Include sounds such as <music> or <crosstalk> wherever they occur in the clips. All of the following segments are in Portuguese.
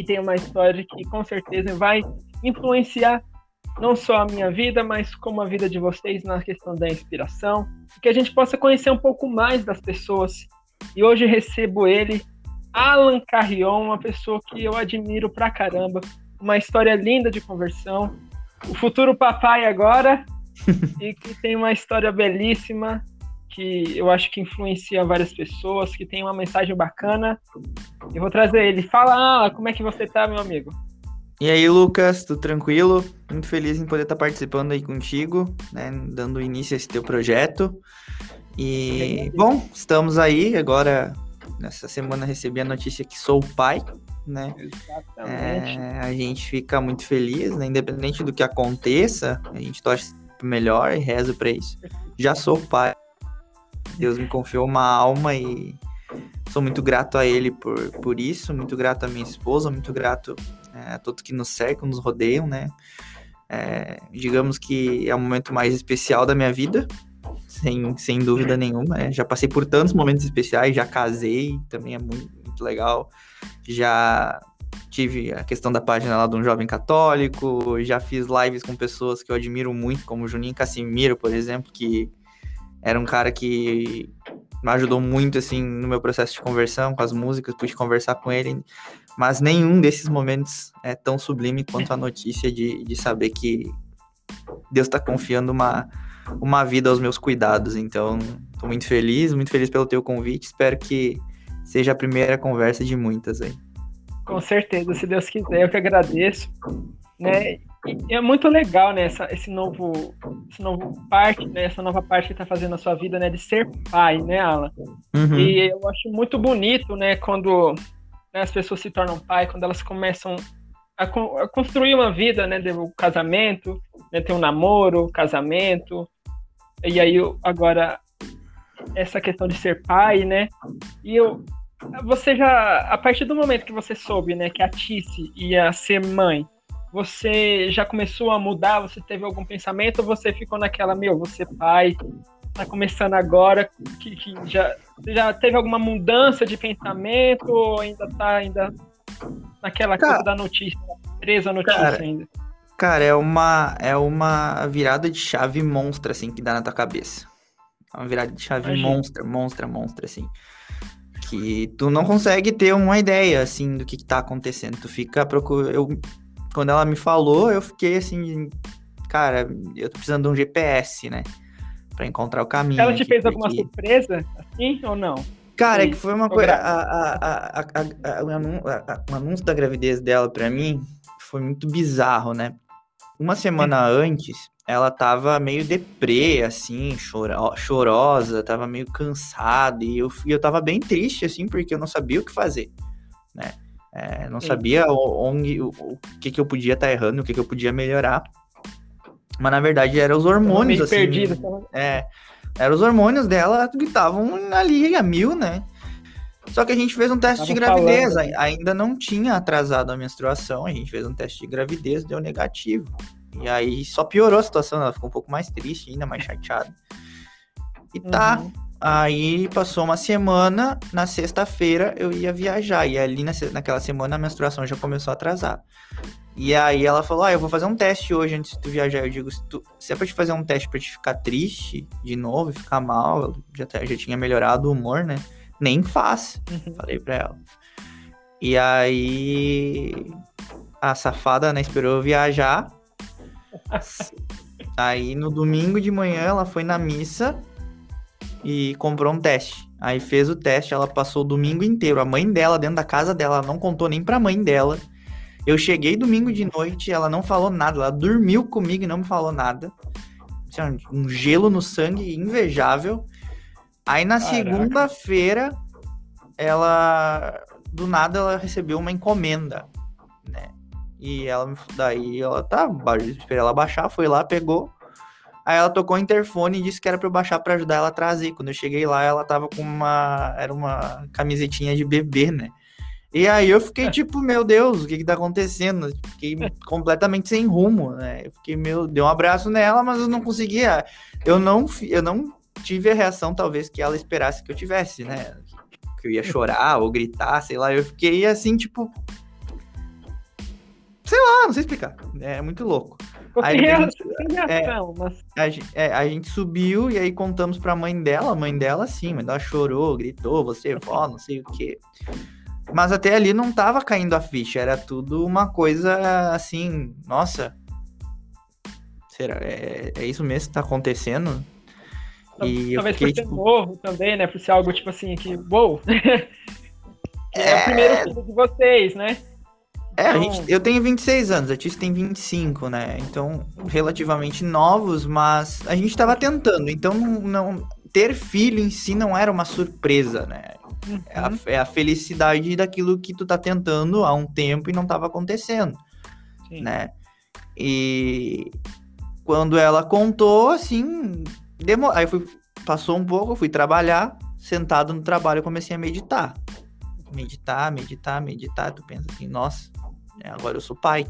que tem uma história que com certeza vai influenciar não só a minha vida, mas como a vida de vocês na questão da inspiração, que a gente possa conhecer um pouco mais das pessoas. E hoje recebo ele, Alan Carrion, uma pessoa que eu admiro pra caramba, uma história linda de conversão, o futuro papai agora, <laughs> e que tem uma história belíssima, que eu acho que influencia várias pessoas, que tem uma mensagem bacana. Eu vou trazer ele. Fala, como é que você tá, meu amigo? E aí, Lucas, tudo tranquilo? Muito feliz em poder estar participando aí contigo, né, dando início a esse teu projeto. E, bom, estamos aí agora. Nessa semana recebi a notícia que sou pai, né? Exatamente. É, a gente fica muito feliz, né? Independente do que aconteça, a gente torce melhor e reza para isso. Já sou pai. Deus me confiou uma alma e sou muito grato a ele por, por isso, muito grato à minha esposa, muito grato é, a todos que nos cercam, nos rodeiam, né? É, digamos que é o momento mais especial da minha vida, sem, sem dúvida nenhuma. Né? Já passei por tantos momentos especiais, já casei, também é muito, muito legal. Já tive a questão da página lá de um jovem católico, já fiz lives com pessoas que eu admiro muito, como Juninho Casimiro, por exemplo, que era um cara que me ajudou muito, assim, no meu processo de conversão, com as músicas, pude conversar com ele, mas nenhum desses momentos é tão sublime quanto a notícia de, de saber que Deus está confiando uma, uma vida aos meus cuidados. Então, estou muito feliz, muito feliz pelo teu convite. Espero que seja a primeira conversa de muitas aí. Com certeza, se Deus quiser, eu que agradeço. Né? E é muito legal, né, essa, esse novo, esse novo parte, né, essa nova parte que está fazendo na sua vida, né, de ser pai, né, Alan? Uhum. E eu acho muito bonito, né, quando né, as pessoas se tornam pai, quando elas começam a, a construir uma vida, né, do casamento, né, ter um namoro, casamento, e aí agora essa questão de ser pai, né? E eu, você já, a partir do momento que você soube, né, que a Tice ia ser mãe, você já começou a mudar? Você teve algum pensamento ou você ficou naquela, meu, você pai, tá começando agora, que, que já, já teve alguma mudança de pensamento ou ainda tá ainda naquela cara, coisa da notícia, presa a notícia cara, ainda? Cara, é uma, é uma virada de chave monstra, assim, que dá na tua cabeça. É uma virada de chave Imagina. monstra, monstra, monstra, assim. Que tu não consegue ter uma ideia, assim, do que, que tá acontecendo. Tu fica procurando... Eu, quando ela me falou, eu fiquei assim... Cara, eu tô precisando de um GPS, né? Pra encontrar o caminho. Ela te fez alguma surpresa, assim, ou não? Cara, é que foi uma coisa... A, a, a, o anúncio da gravidez dela pra mim foi muito bizarro, né? Uma semana antes, ela tava meio deprê, assim, choro, chorosa, tava meio cansada, e eu, eu tava bem triste, assim, porque eu não sabia o que fazer, né? É, não sabia onde, o, o, que que eu podia estar tá errando, o que que eu podia melhorar. Mas, na verdade, eram os hormônios, assim. Perdida, é, eram os hormônios dela que estavam ali a mil, né? Só que a gente fez um teste de gravidez, falando. ainda não tinha atrasado a menstruação, a gente fez um teste de gravidez, deu negativo. E aí só piorou a situação, ela ficou um pouco mais triste, ainda mais chateada. E tá, uhum. Aí passou uma semana, na sexta-feira eu ia viajar, e ali na, naquela semana a menstruação já começou a atrasar. E aí ela falou: Ah, eu vou fazer um teste hoje antes de tu viajar. Eu digo: se, tu, se é pra te fazer um teste pra te ficar triste de novo e ficar mal, já, já tinha melhorado o humor, né? nem faz. Uhum. Falei pra ela. E aí a safada, né, esperou eu viajar. <laughs> aí no domingo de manhã ela foi na missa e comprou um teste. Aí fez o teste, ela passou o domingo inteiro. A mãe dela dentro da casa dela, ela não contou nem pra mãe dela. Eu cheguei domingo de noite, ela não falou nada, ela dormiu comigo e não me falou nada. Um gelo no sangue invejável. Aí na segunda-feira, ela do nada ela recebeu uma encomenda, né? E ela daí ela tá, esperei ela baixar, foi lá, pegou. Aí ela tocou o interfone e disse que era para eu baixar para ajudar ela a trazer. Quando eu cheguei lá, ela tava com uma era uma camisetinha de bebê, né? E aí eu fiquei tipo, meu Deus, o que que tá acontecendo? Fiquei completamente sem rumo, né? Eu fiquei, meu, dei um abraço nela, mas eu não conseguia. Eu não eu não tive a reação, talvez, que ela esperasse que eu tivesse, né? Que eu ia chorar ou gritar, sei lá. Eu fiquei assim, tipo. sei lá, não sei explicar. É muito louco. Aí, sem a rea- gente- sem reação, mas A, gen- é, a gente subiu e aí contamos pra mãe dela. A mãe dela, sim, mas ela chorou, gritou, você é vó, não sei o quê. Mas até ali não tava caindo a ficha, era tudo uma coisa assim, nossa. Será? É, é isso mesmo que tá acontecendo? E eu talvez fiquei, por ser tipo, novo também, né? Por ser algo tipo assim, que, uou! <laughs> é... É. o primeiro filho de vocês, né? É, a Então- gente, eu tenho 26 anos, a Tícia tem 25, né? Então, relativamente novos, mas a gente tava tentando. Então, não, não- ter filho em si não era uma surpresa, né? É a, Uhum. é a felicidade daquilo que tu tá tentando há um tempo e não tava acontecendo, Sim. né? E quando ela contou, assim, demo... aí fui, passou um pouco, eu fui trabalhar, sentado no trabalho eu comecei a meditar. Meditar, meditar, meditar, tu pensa assim, nossa, agora eu sou pai.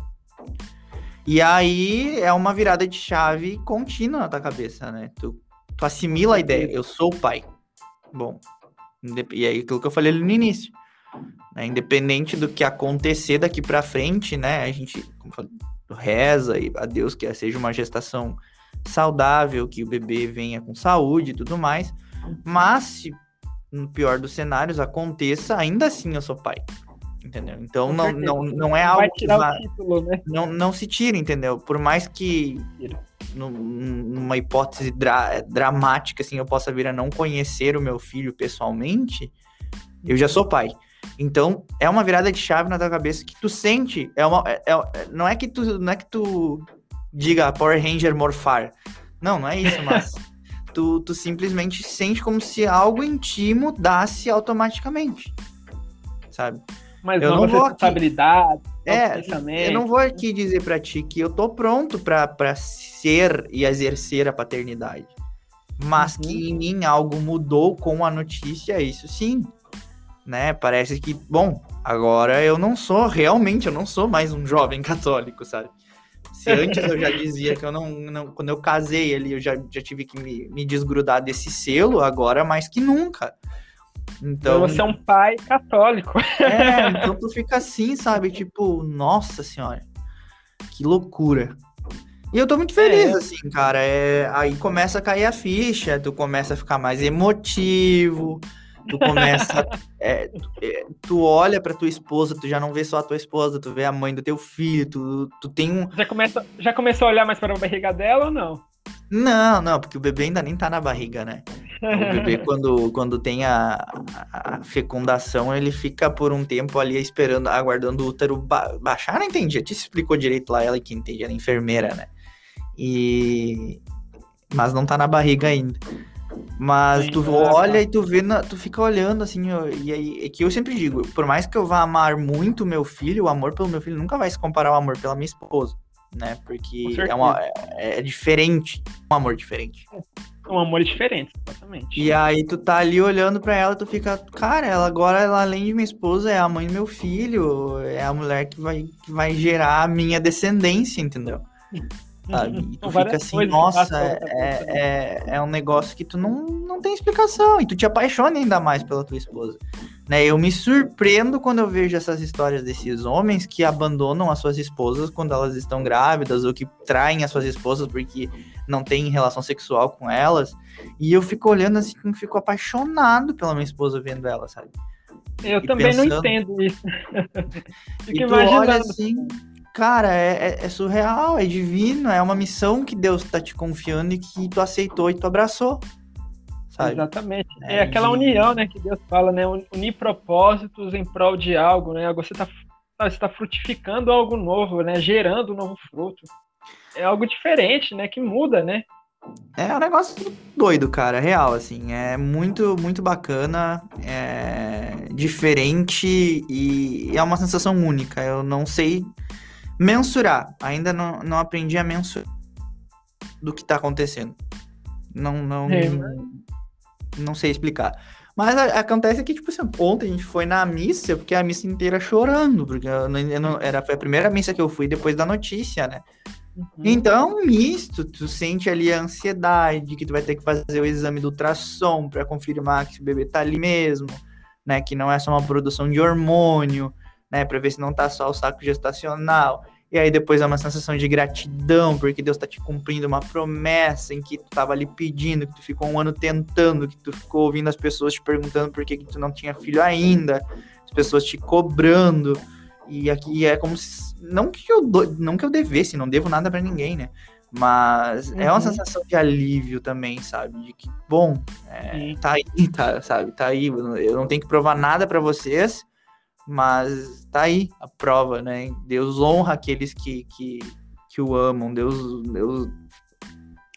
E aí é uma virada de chave contínua na tua cabeça, né? Tu, tu assimila a ideia, eu sou pai. Bom, e aí aquilo que eu falei ali no início. né? Independente do que acontecer daqui pra frente, né? A gente falei, reza e a Deus que seja uma gestação saudável, que o bebê venha com saúde e tudo mais. Mas se no pior dos cenários aconteça, ainda assim eu sou pai. Entendeu? Então não, não, não é algo que vai, título, né? não, não se tira, entendeu? Por mais que numa hipótese dra- dramática, assim, eu possa vir a não conhecer o meu filho pessoalmente, eu já sou pai. Então, é uma virada de chave na tua cabeça que tu sente, é uma, é- é- não é que tu, não é que tu diga Power Ranger morfar. Não, não é isso, mas <laughs> tu, tu simplesmente sente como se algo em ti mudasse automaticamente. Sabe? Mas Eu não vou aqui. responsabilidade, É, eu não vou aqui dizer pra ti que eu tô pronto pra ser e exercer a paternidade. Mas Uhum. que em mim algo mudou com a notícia, isso sim. Né? Parece que, bom, agora eu não sou, realmente, eu não sou mais um jovem <laughs> católico, sabe? Se antes eu já <laughs> dizia que eu não, não quando eu casei ali, eu já, já tive que me, me desgrudar desse selo, agora mais que nunca. Então, Você é um pai católico. <laughs> é, então tu fica assim, sabe? Tipo, nossa senhora, que loucura. E eu tô muito feliz, É. assim, cara. É, aí começa a cair a ficha, tu começa a ficar mais emotivo, tu começa. <laughs> é, tu, é, tu olha pra tua esposa, tu já não vê só a tua esposa, tu vê a mãe do teu filho, tu, tu tem um. Já, começa, já começou a olhar mais para a barriga dela ou não? Não, não, porque o bebê ainda nem tá na barriga, né? O <laughs> bebê, quando, quando tem a, a- fecundação, ele fica por um tempo ali esperando, aguardando o útero ba baixar. Não entendi, a te explicou direito lá, ela que entende, ela é enfermeira, né? E. Mas não tá na barriga ainda. Mas Sim, tu olha tá. e tu vê, na- tu fica olhando assim, ó, e aí, é que eu sempre digo, por mais que eu vá amar muito meu filho, o amor pelo meu filho nunca vai se comparar ao amor pela minha esposa, né? Porque é, uma, é, é diferente, um amor diferente. Um amor diferente, exatamente. E aí tu tá ali olhando pra ela, tu fica, cara, ela agora, ela, além de minha esposa, é a mãe do meu filho, é a mulher que vai, que vai gerar a minha descendência, entendeu? <laughs> Sabe? E tu São fica assim, nossa, né? é, é, é um negócio que tu não, não tem explicação, e tu te apaixona ainda mais pela tua esposa. Né? Eu me surpreendo quando eu vejo essas histórias desses homens que abandonam as suas esposas quando elas estão grávidas, ou que traem as suas esposas porque não têm relação sexual com elas. E eu fico olhando assim, fico apaixonado pela minha esposa vendo ela, sabe? Eu e também não pensando- entendo isso. <laughs> Fico E tu imaginando. olha assim, cara, é, é- é surreal, é divino, é uma missão que Deus tá te confiando e que tu aceitou e tu abraçou, sabe? Exatamente. É, É aquela união, né, que Deus fala, né? Unir propósitos em prol de algo, né? Você está você tá frutificando algo novo, né? Gerando um novo fruto. É algo diferente, né? Que muda, né? É um negócio doido, cara, real, assim, é muito, muito bacana, é diferente e é uma sensação única, eu não sei mensurar, ainda não, não aprendi a mensurar do que tá acontecendo, não, não, É, não sei explicar. Mas a- acontece que, tipo assim, ontem a gente foi na missa, fiquei a missa inteira chorando, porque eu não- eu não- era, foi a primeira missa que eu fui depois da notícia, né? Uhum. Então, misto, tu sente ali a ansiedade, que tu vai ter que fazer o exame do ultrassom para confirmar que o bebê tá ali mesmo, né? Que não é só uma produção de hormônio, né? Para ver se não tá só o saco gestacional. E aí depois é uma sensação de gratidão, porque Deus tá te cumprindo uma promessa em que tu tava ali pedindo, que tu ficou um ano tentando, que tu ficou ouvindo as pessoas te perguntando por que, que tu não tinha filho ainda, as pessoas te cobrando. E aqui é como se. Não que eu, do, não que eu devesse, não devo nada para ninguém, né? Mas uhum. é uma uhum. sensação de alívio também, sabe? De que, bom, é, tá aí, tá, sabe? Tá aí. Eu não tenho que provar nada para vocês, mas tá aí a prova, né? Deus honra aqueles que, que, que o amam, Deus, Deus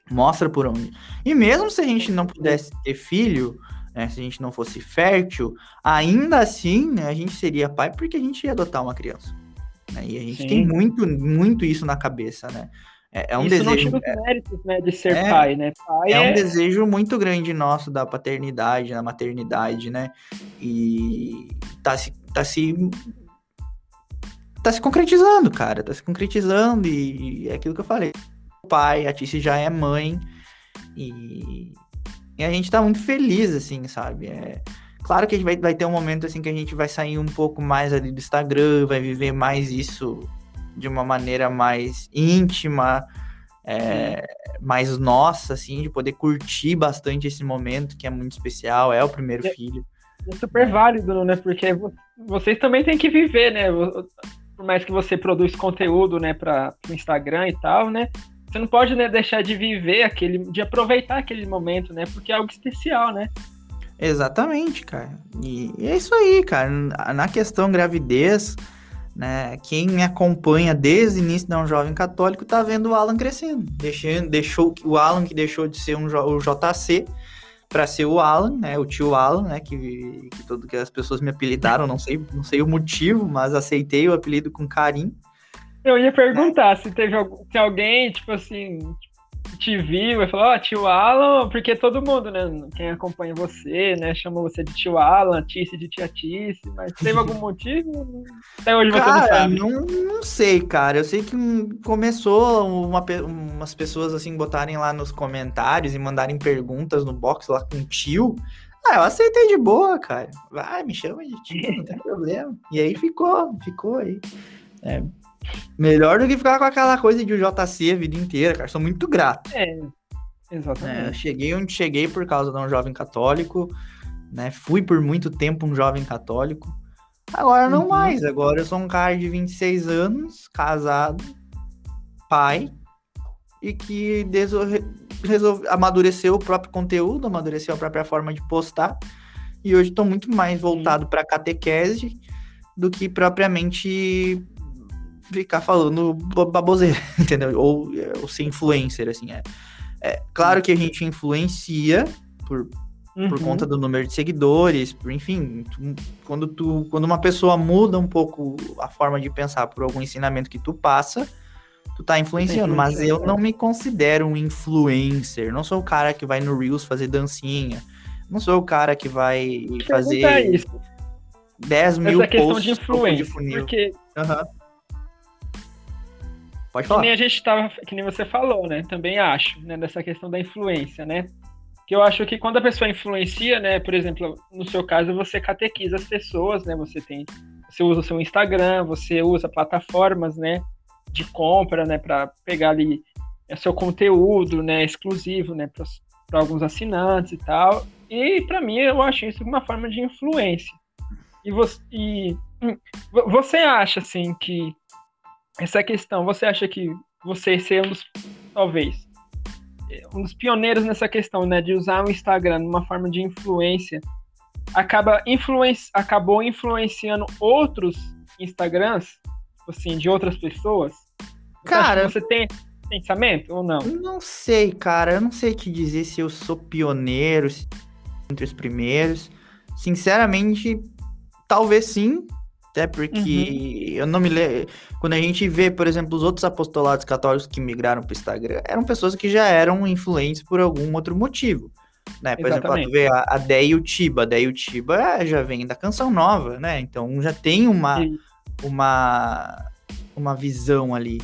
mostra por onde. E mesmo se a gente não pudesse ter filho, né, se a gente não fosse fértil, ainda assim né, a gente seria pai porque a gente ia adotar uma criança. Né? E a gente Sim. tem muito, muito isso na cabeça, né? É, é um Isso desejo. Não os méritos, né, de ser é, pai, né? Pai é, é, um desejo muito grande nosso da paternidade, da maternidade, né? E tá se, tá se tá se concretizando, cara, tá se concretizando e, é aquilo que eu falei. O pai, a Tice já é mãe e, e a gente tá muito feliz, assim, sabe? É, claro que a gente vai, vai ter um momento, assim, que a gente vai sair um pouco mais ali do Instagram, vai viver mais isso de uma maneira mais íntima, é, mais nossa, assim, de poder curtir bastante esse momento que é muito especial, é o primeiro é, filho. É super válido, né? Porque vocês também têm que viver, né? Por mais que você produz conteúdo, né, para o Instagram e tal, né? Você não pode né, deixar de viver aquele, de aproveitar aquele momento, né? Porque é algo especial, né? Exatamente, cara. E é isso aí, cara. Na questão gravidez, né? Quem me acompanha desde o início de um jovem católico tá vendo o Alan crescendo. Deixando, deixou o Alan que deixou de ser um o JC para ser o Alan, né? O tio Alan, né? Que, que todo que as pessoas me apelidaram, não sei, não sei o motivo, mas aceitei o apelido com carinho. Eu ia perguntar é. se teve se alguém, tipo assim, te viu e falou, ó, oh, tio Alan, porque todo mundo, né, quem acompanha você, né, chama você de tio Alan, Tice de tia Tice, mas teve algum motivo? Até hoje cara, você não sabe. Não, não sei, cara, eu sei que começou uma, umas pessoas, assim, botarem lá nos comentários e mandarem perguntas no box lá com tio, ah, eu aceitei de boa, cara. Vai, me chama de tio, não tem <laughs> problema. E aí ficou, ficou aí. É, Melhor do que ficar com aquela coisa de JC a vida inteira, cara. Sou muito grato. É, exatamente. É, cheguei onde cheguei por causa de um jovem católico, né? Fui por muito tempo um jovem católico. Agora não uhum. mais. Agora eu sou um cara de 26 anos, casado, pai, e que resolve, amadureceu o próprio conteúdo, amadureceu a própria forma de postar. E hoje estou muito mais voltado para catequese do que propriamente ficar falando baboseira, <laughs> entendeu? Ou, ou ser influencer, assim. É, é claro que a gente influencia por, uhum. por conta do número de seguidores, por, enfim, tu, quando, tu, quando uma pessoa muda um pouco a forma de pensar por algum ensinamento que tu passa, tu tá influenciando, mas eu não me considero um influencer, não sou o cara que vai no Reels fazer dancinha, não sou o cara que vai fazer isso. 10 mil Essa questão de influência, porque... Uhum Pode falar. Que nem a gente tava, que nem você falou, né? Também acho, né? Dessa questão da influência, né? Que eu acho que quando a pessoa influencia, né? Por exemplo, no seu caso, você catequiza as pessoas, né? Você tem, você usa o seu Instagram, você usa plataformas, né? De compra, né? Para pegar ali é, seu conteúdo, né? Exclusivo, né? Para alguns assinantes e tal. E para mim, eu acho isso uma forma de influência. E você, e, hum, você acha assim que essa questão, você acha que você ser um dos, talvez, um dos pioneiros nessa questão, né, de usar o Instagram numa forma de influência, acaba influenci acabou influenciando outros Instagrams, assim, de outras pessoas? Cara, você tem pensamento ou não? Não sei, cara, eu não sei te dizer se eu sou pioneiro entre os primeiros. Sinceramente, talvez sim, até porque uhum. eu não me lembro. Quando a gente vê, por exemplo, os outros apostolados católicos que migraram para o Instagram, eram pessoas que já eram influentes por algum outro motivo. Né? Por Exatamente. exemplo, tu vê a, a Dei e o Tiba. A Dei e o Tiba já vem da canção nova, né? Então já tem uma, uma, uma visão ali.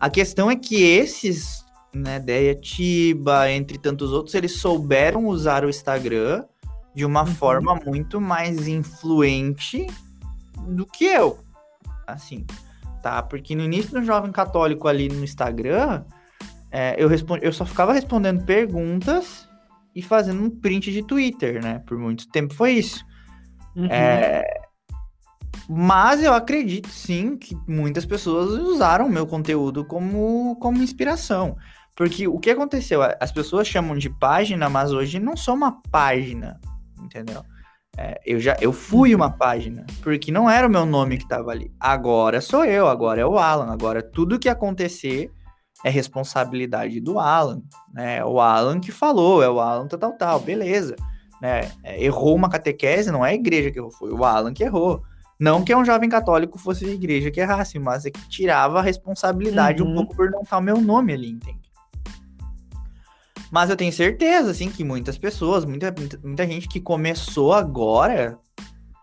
A questão é que esses, né, Deia Tiba, entre tantos outros, eles souberam usar o Instagram de uma uhum. forma muito mais influente do que eu. Assim, tá? Porque no início do Jovem Católico ali no Instagram, é, eu, respondi, eu só ficava respondendo perguntas e fazendo um print de Twitter, né? Por muito tempo foi isso. Uhum. É, mas eu acredito sim que muitas pessoas usaram meu conteúdo como, como inspiração. Porque o que aconteceu? As pessoas chamam de página, mas hoje não sou uma página, entendeu? É, eu já eu fui uma página, porque não era o meu nome que estava ali. Agora sou eu, agora é o Alan. Agora tudo que acontecer é responsabilidade do Alan, né? É o Alan que falou, é o Alan tal, tal, tal, beleza. Né? É, errou uma catequese, não é a igreja que errou, foi o Alan que errou. Não que um jovem católico fosse a igreja que errasse, mas é que tirava a responsabilidade uhum. um pouco por não estar o meu nome ali, entende? Mas eu tenho certeza, assim, que muitas pessoas, muita, muita, gente que começou agora,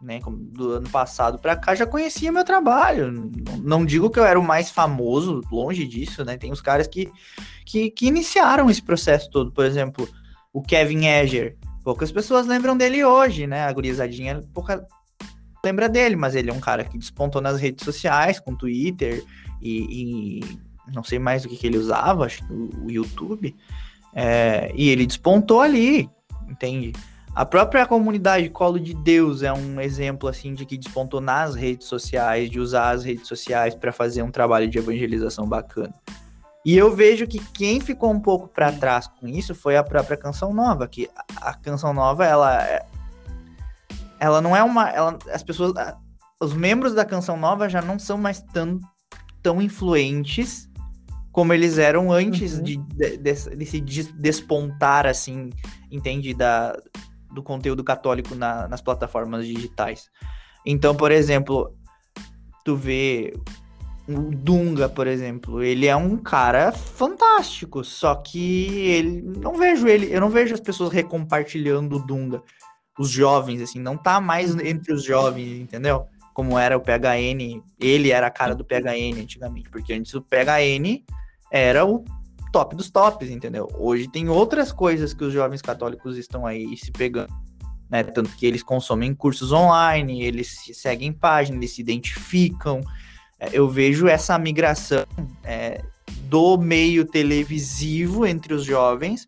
né, do ano passado para cá, já conhecia meu trabalho. Não, digo que eu era o mais famoso, longe disso, né? Tem os caras que, que, que iniciaram esse processo todo. Por exemplo, o Kevin Eger. Poucas pessoas lembram dele hoje, né? A gurizadinha pouca lembra dele, mas ele é um cara que despontou nas redes sociais, com Twitter e, e não sei mais o que, que ele usava, acho que o YouTube. É, e ele despontou ali, entende? A própria comunidade Colo de Deus é um exemplo assim de que despontou nas redes sociais, de usar as redes sociais para fazer um trabalho de evangelização bacana. E eu vejo que quem ficou um pouco para trás com isso foi a própria Canção Nova, que a, Canção Nova ela é, ela não é uma, ela, as pessoas, os membros da Canção Nova já não são mais tão tão influentes como eles eram antes uhum. de, de, de, de, se despontar, assim, entende? Da, do conteúdo católico na, nas plataformas digitais. Então, por exemplo, tu vê o Dunga, por exemplo, ele é um cara fantástico, só que ele não vejo ele, eu não vejo as pessoas recompartilhando o Dunga, os jovens assim, não tá mais entre os jovens, entendeu? Como era o PHN, ele era a cara do PHN antigamente, porque antes o PHN era o top dos tops, entendeu? Hoje tem outras coisas que os jovens católicos estão aí se pegando. Né? Tanto que eles consomem cursos online, eles seguem páginas, eles se identificam. É, eu vejo essa migração é, do meio televisivo entre os jovens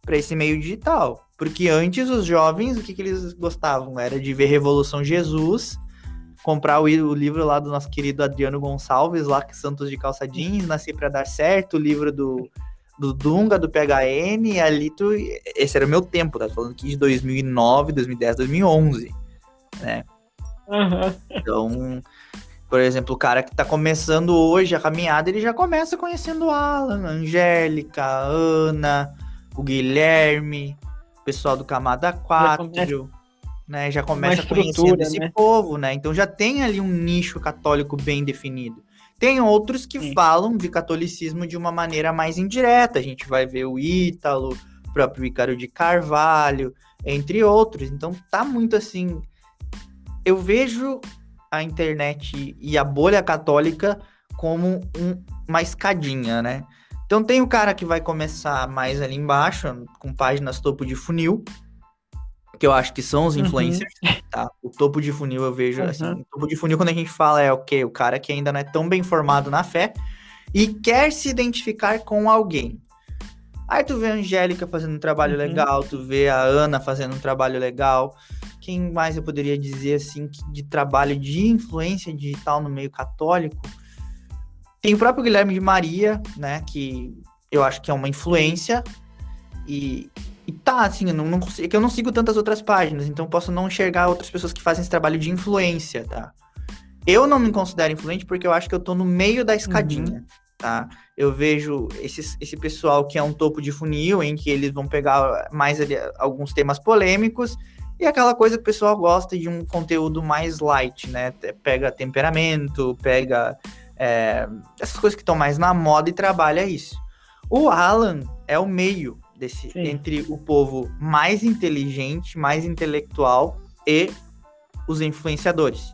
para esse meio digital. Porque antes os jovens, o que, que eles gostavam? Era de ver Revolução Jesus comprar o, o, livro lá do nosso querido Adriano Gonçalves, lá que Santos de Calça Jeans, Nasci para Dar Certo, o livro do, do Dunga, do PHN, ali tu, esse era o meu tempo, tá falando aqui de 2009, 2010, 2011, né? Uhum. Então, por exemplo, o cara que tá começando hoje a caminhada, ele já começa conhecendo Alan, Angélica, Ana, o Guilherme, o pessoal do Camada 4, né? Já começa conhecendo esse né? povo, né? Então já tem ali um nicho católico bem definido. Tem outros que Sim. falam de catolicismo de uma maneira mais indireta. A gente vai ver o Ítalo, o próprio Ícaro de Carvalho, entre outros. Então tá muito assim. Eu vejo a internet e a bolha católica como um, uma escadinha, né? Então tem o cara que vai começar mais ali embaixo, com páginas topo de funil, que eu acho que são os uhum. influencers, uhum. tá? O topo de funil eu vejo, assim, uhum. assim, o topo de funil quando a gente fala é o quê? O cara que ainda não é tão bem formado na fé e quer se identificar com alguém. Aí tu vê a Angélica fazendo um trabalho uhum. legal, tu vê a Ana fazendo um trabalho legal. Quem mais eu poderia dizer, assim, de trabalho de influência digital no meio católico? Tem o próprio Guilherme de Maria, né, que eu acho que é uma influência e, e tá, assim, eu não, não consigo, é que eu não sigo tantas outras páginas, então posso não enxergar outras pessoas que fazem esse trabalho de influência, tá? Eu não me considero influente porque eu acho que eu tô no meio da escadinha, uhum. tá? Eu vejo esse, esse pessoal que é um topo de funil, em que eles vão pegar mais ali, alguns temas polêmicos, e aquela coisa que o pessoal gosta de um conteúdo mais light, né? Pega temperamento, pega é, essas coisas que estão mais na moda e trabalha isso. O Alan é o meio desse, entre o povo mais inteligente, mais intelectual e os influenciadores.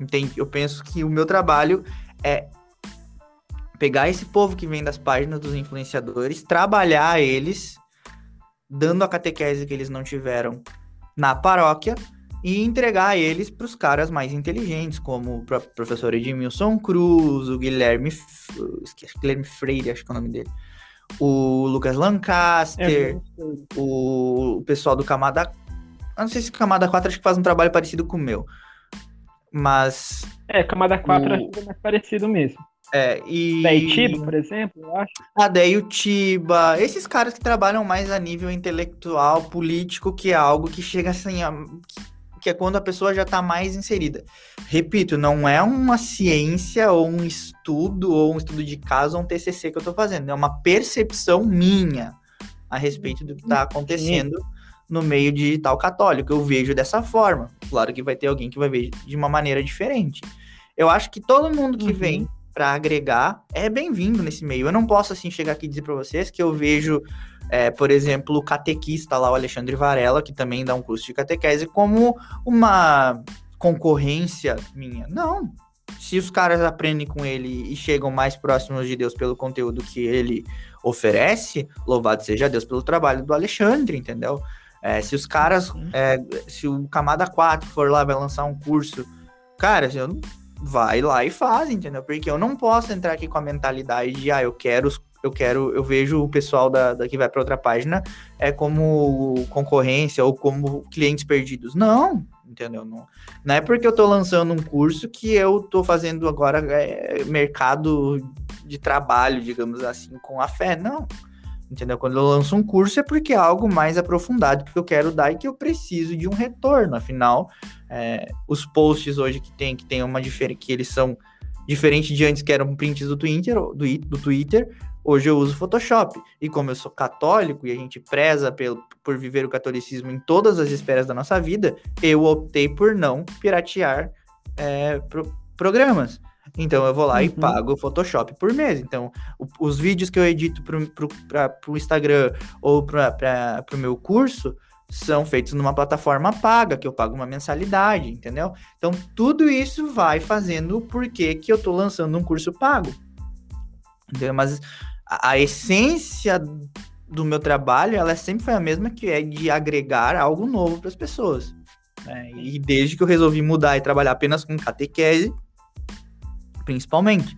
Entende? Eu penso que o meu trabalho é pegar esse povo que vem das páginas dos influenciadores, trabalhar eles, dando a catequese que eles não tiveram na paróquia, e entregar eles para os caras mais inteligentes, como o professor Edmilson Cruz, o Guilherme, Guilherme Freire, acho que é o nome dele, o Lucas Lancaster, é, o, o pessoal do Camada. Eu não sei se o Camada 4 acho que faz um trabalho parecido com o meu. Mas. É, Camada 4 o... acho que é mais parecido mesmo. É, e. Da Itiba, por exemplo, eu acho. A da Tiba, esses caras que trabalham mais a nível intelectual, político, que é algo que chega assim. A que é quando a pessoa já está mais inserida. Repito, não é uma ciência ou um estudo ou um estudo de caso ou um TCC que eu estou fazendo, é uma percepção minha a respeito do que está acontecendo no meio digital católico. Eu vejo dessa forma. Claro que vai ter alguém que vai ver de uma maneira diferente. Eu acho que todo mundo que uhum. vem para agregar é bem-vindo nesse meio. Eu não posso assim chegar aqui e dizer para vocês que eu vejo é, por exemplo, o catequista lá, o Alexandre Varela, que também dá um curso de catequese, como uma concorrência minha. Não. Se os caras aprendem com ele e chegam mais próximos de Deus pelo conteúdo que ele oferece, louvado seja Deus pelo trabalho do Alexandre, entendeu? É, se os caras, é, se o Camada 4 for lá, vai lançar um curso, cara, eu, vai lá e faz, entendeu? Porque eu não posso entrar aqui com a mentalidade de, ah, eu quero os eu quero, eu vejo o pessoal da, da que vai para outra página é como concorrência ou como clientes perdidos. Não, entendeu? Não, não é porque eu estou lançando um curso que eu estou fazendo agora é, mercado de trabalho, digamos assim, com a fé. Não. Entendeu? Quando eu lanço um curso é porque é algo mais aprofundado que eu quero dar e que eu preciso de um retorno. Afinal, é, os posts hoje que tem, que tem uma diferença, que eles são diferentes de antes que eram prints do Twitter, do, do Twitter, Hoje eu uso Photoshop. E como eu sou católico e a gente preza pelo, por viver o catolicismo em todas as esferas da nossa vida, eu optei por não piratear é, pro, programas. Então eu vou lá uhum. e pago o Photoshop por mês. Então, o, os vídeos que eu edito para o Instagram ou para o meu curso são feitos numa plataforma paga, que eu pago uma mensalidade, entendeu? Então, tudo isso vai fazendo o porquê que eu estou lançando um curso pago. Entendeu? Mas a, essência do meu trabalho, ela sempre foi a mesma, que é de agregar algo novo para as pessoas. Né? E desde que eu resolvi mudar e trabalhar apenas com catequese, principalmente.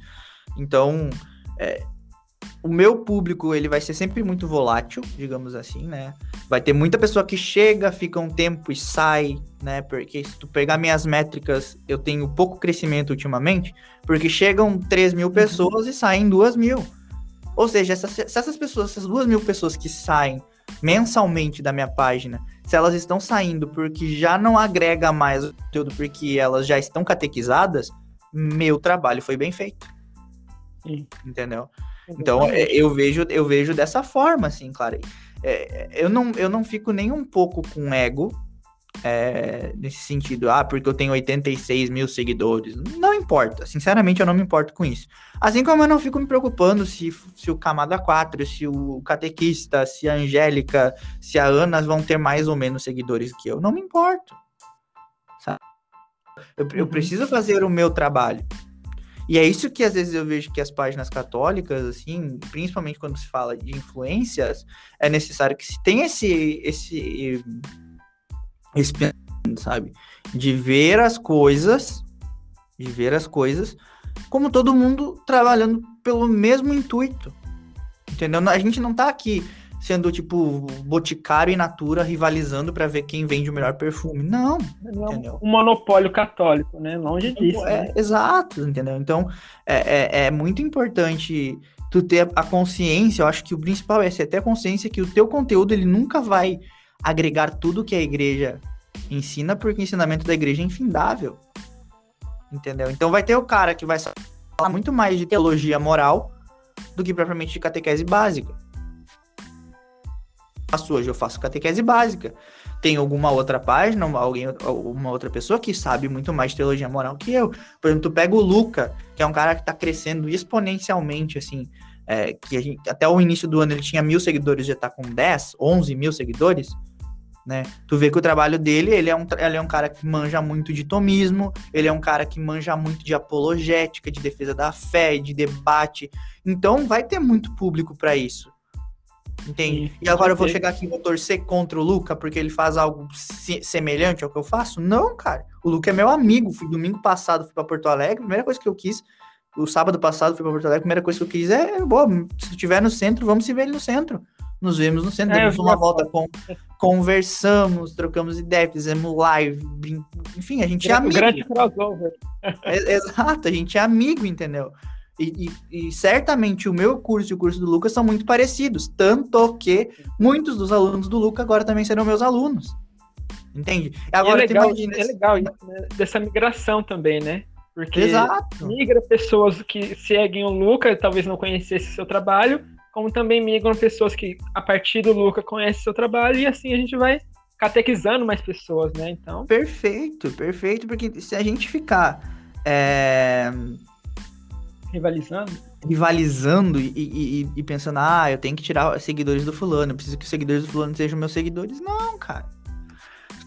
Então, é, o meu público ele vai ser sempre muito volátil, digamos assim, né? Vai ter muita pessoa que chega, fica um tempo e sai, né? Porque se tu pegar minhas métricas, eu tenho pouco crescimento ultimamente, porque chegam 3 mil uhum. pessoas e saem 2 mil. Ou seja, essas, se essas pessoas, essas duas mil pessoas que saem mensalmente da minha página, se elas estão saindo porque já não agrega mais o conteúdo, porque elas já estão catequizadas, meu trabalho foi bem feito. Sim. Entendeu? Então, é, eu vejo, eu vejo dessa forma, assim, claro. É, eu, não, eu não fico nem um pouco com ego é, nesse sentido, ah, porque eu tenho 86 mil seguidores. Não importa, sinceramente eu não me importo com isso. Assim como eu não fico me preocupando se, se o Camada 4, se o Catequista, se a Angélica, se a Ana vão ter mais ou menos seguidores que eu. Não me importo. Sabe? Eu, eu uhum. preciso fazer o meu trabalho. E é isso que às vezes eu vejo que as páginas católicas, assim, principalmente quando se fala de influências, é necessário que se tenha esse, esse esse sabe? De ver as coisas, de ver as coisas como todo mundo trabalhando pelo mesmo intuito. Entendeu? A gente não tá aqui sendo tipo Boticário e Natura rivalizando para ver quem vende o melhor perfume. Não, não entendeu? Um monopólio católico, né? Longe disso. É, né? Exato, entendeu? Então é, é, é, muito importante tu ter a consciência. Eu acho que o principal é ter a consciência que o teu conteúdo ele nunca vai agregar tudo que a igreja ensina, porque o ensinamento da igreja é infindável. Entendeu? Então vai ter o cara que vai falar muito mais de teologia moral do que propriamente de catequese básica. Faço hoje, eu faço catequese básica. Tem alguma outra página, alguém, uma outra pessoa que sabe muito mais de teologia moral que eu. Por exemplo, tu pega o Luca, que é um cara que está crescendo exponencialmente, assim, é, que a gente, até o início do ano ele tinha mil seguidores, já está com 10, 11 mil seguidores né? Tu vê que o trabalho dele, ele é, um, ele é um cara que manja muito de tomismo, ele é um cara que manja muito de apologética, de defesa da fé, de debate. Então vai ter muito público para isso. Entende? Sim, e agora eu vou chegar aqui e vou torcer contra o Luca porque ele faz algo semelhante ao que eu faço? Não, cara. O Luca é meu amigo. Fui domingo passado, fui pra Porto Alegre. A primeira coisa que eu quis, o sábado passado fui pra Porto Alegre. A primeira coisa que eu quis é, boa, se tu estiver no centro, vamos se ver ele no centro. Nos vemos no centro, é, demos uma volta, com, conversamos, trocamos ideias, fizemos live, brin... enfim, a gente é amigo. Grande crossover. É, exato, a gente é amigo, entendeu? E, e, e, certamente o meu curso e o curso do Lucas são muito parecidos, tanto que muitos dos alunos do Lucas agora também serão meus alunos. Entende? Agora, é legal, é legal isso, né? dessa migração também, né? Porque Exato. migra pessoas que seguem o Lucas, talvez não conhecessem seu trabalho, como também migram pessoas que, a partir do Lucas, conhecem seu trabalho, e assim a gente vai catequizando mais pessoas, né? Então. Perfeito, perfeito, porque se a gente ficar. É Rivalizando? Rivalizando e, e, e, pensando, ah, eu tenho que tirar seguidores do fulano, eu preciso que os seguidores do fulano sejam meus seguidores. Não, cara.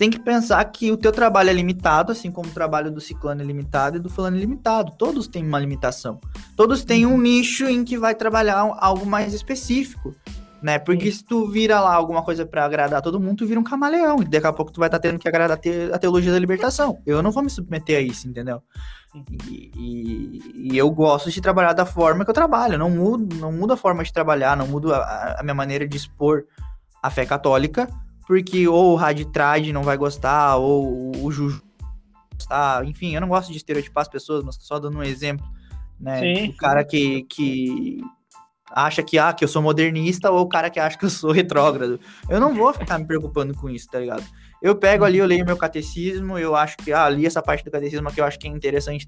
Tem que pensar que o teu trabalho é limitado, assim como o trabalho do ciclano é limitado e do fulano é limitado. Todos têm uma limitação. Todos têm um nicho em que vai trabalhar algo mais específico né? Porque Sim. se tu vira lá alguma coisa para agradar todo mundo, tu vira um camaleão. E daqui a pouco tu vai estar tá tendo que agradar a teologia da libertação. Eu não vou me submeter a isso, entendeu? E, e, e, eu gosto de trabalhar da forma que eu trabalho. Não mudo, não mudo a forma de trabalhar, não mudo a, a minha maneira de expor a fé católica, porque ou o Raditrad não vai gostar, ou o Juju gostar. Enfim, eu não gosto de estereotipar as pessoas, mas só dando um exemplo. Né? Sim, o cara que, que acha que, ah, que eu sou modernista ou o cara que acha que eu sou <laughs> retrógrado. Eu não vou ficar me preocupando com isso, tá ligado? Eu pego ali, eu leio meu catecismo, eu acho que, ah, li essa parte do catecismo que eu acho que é interessante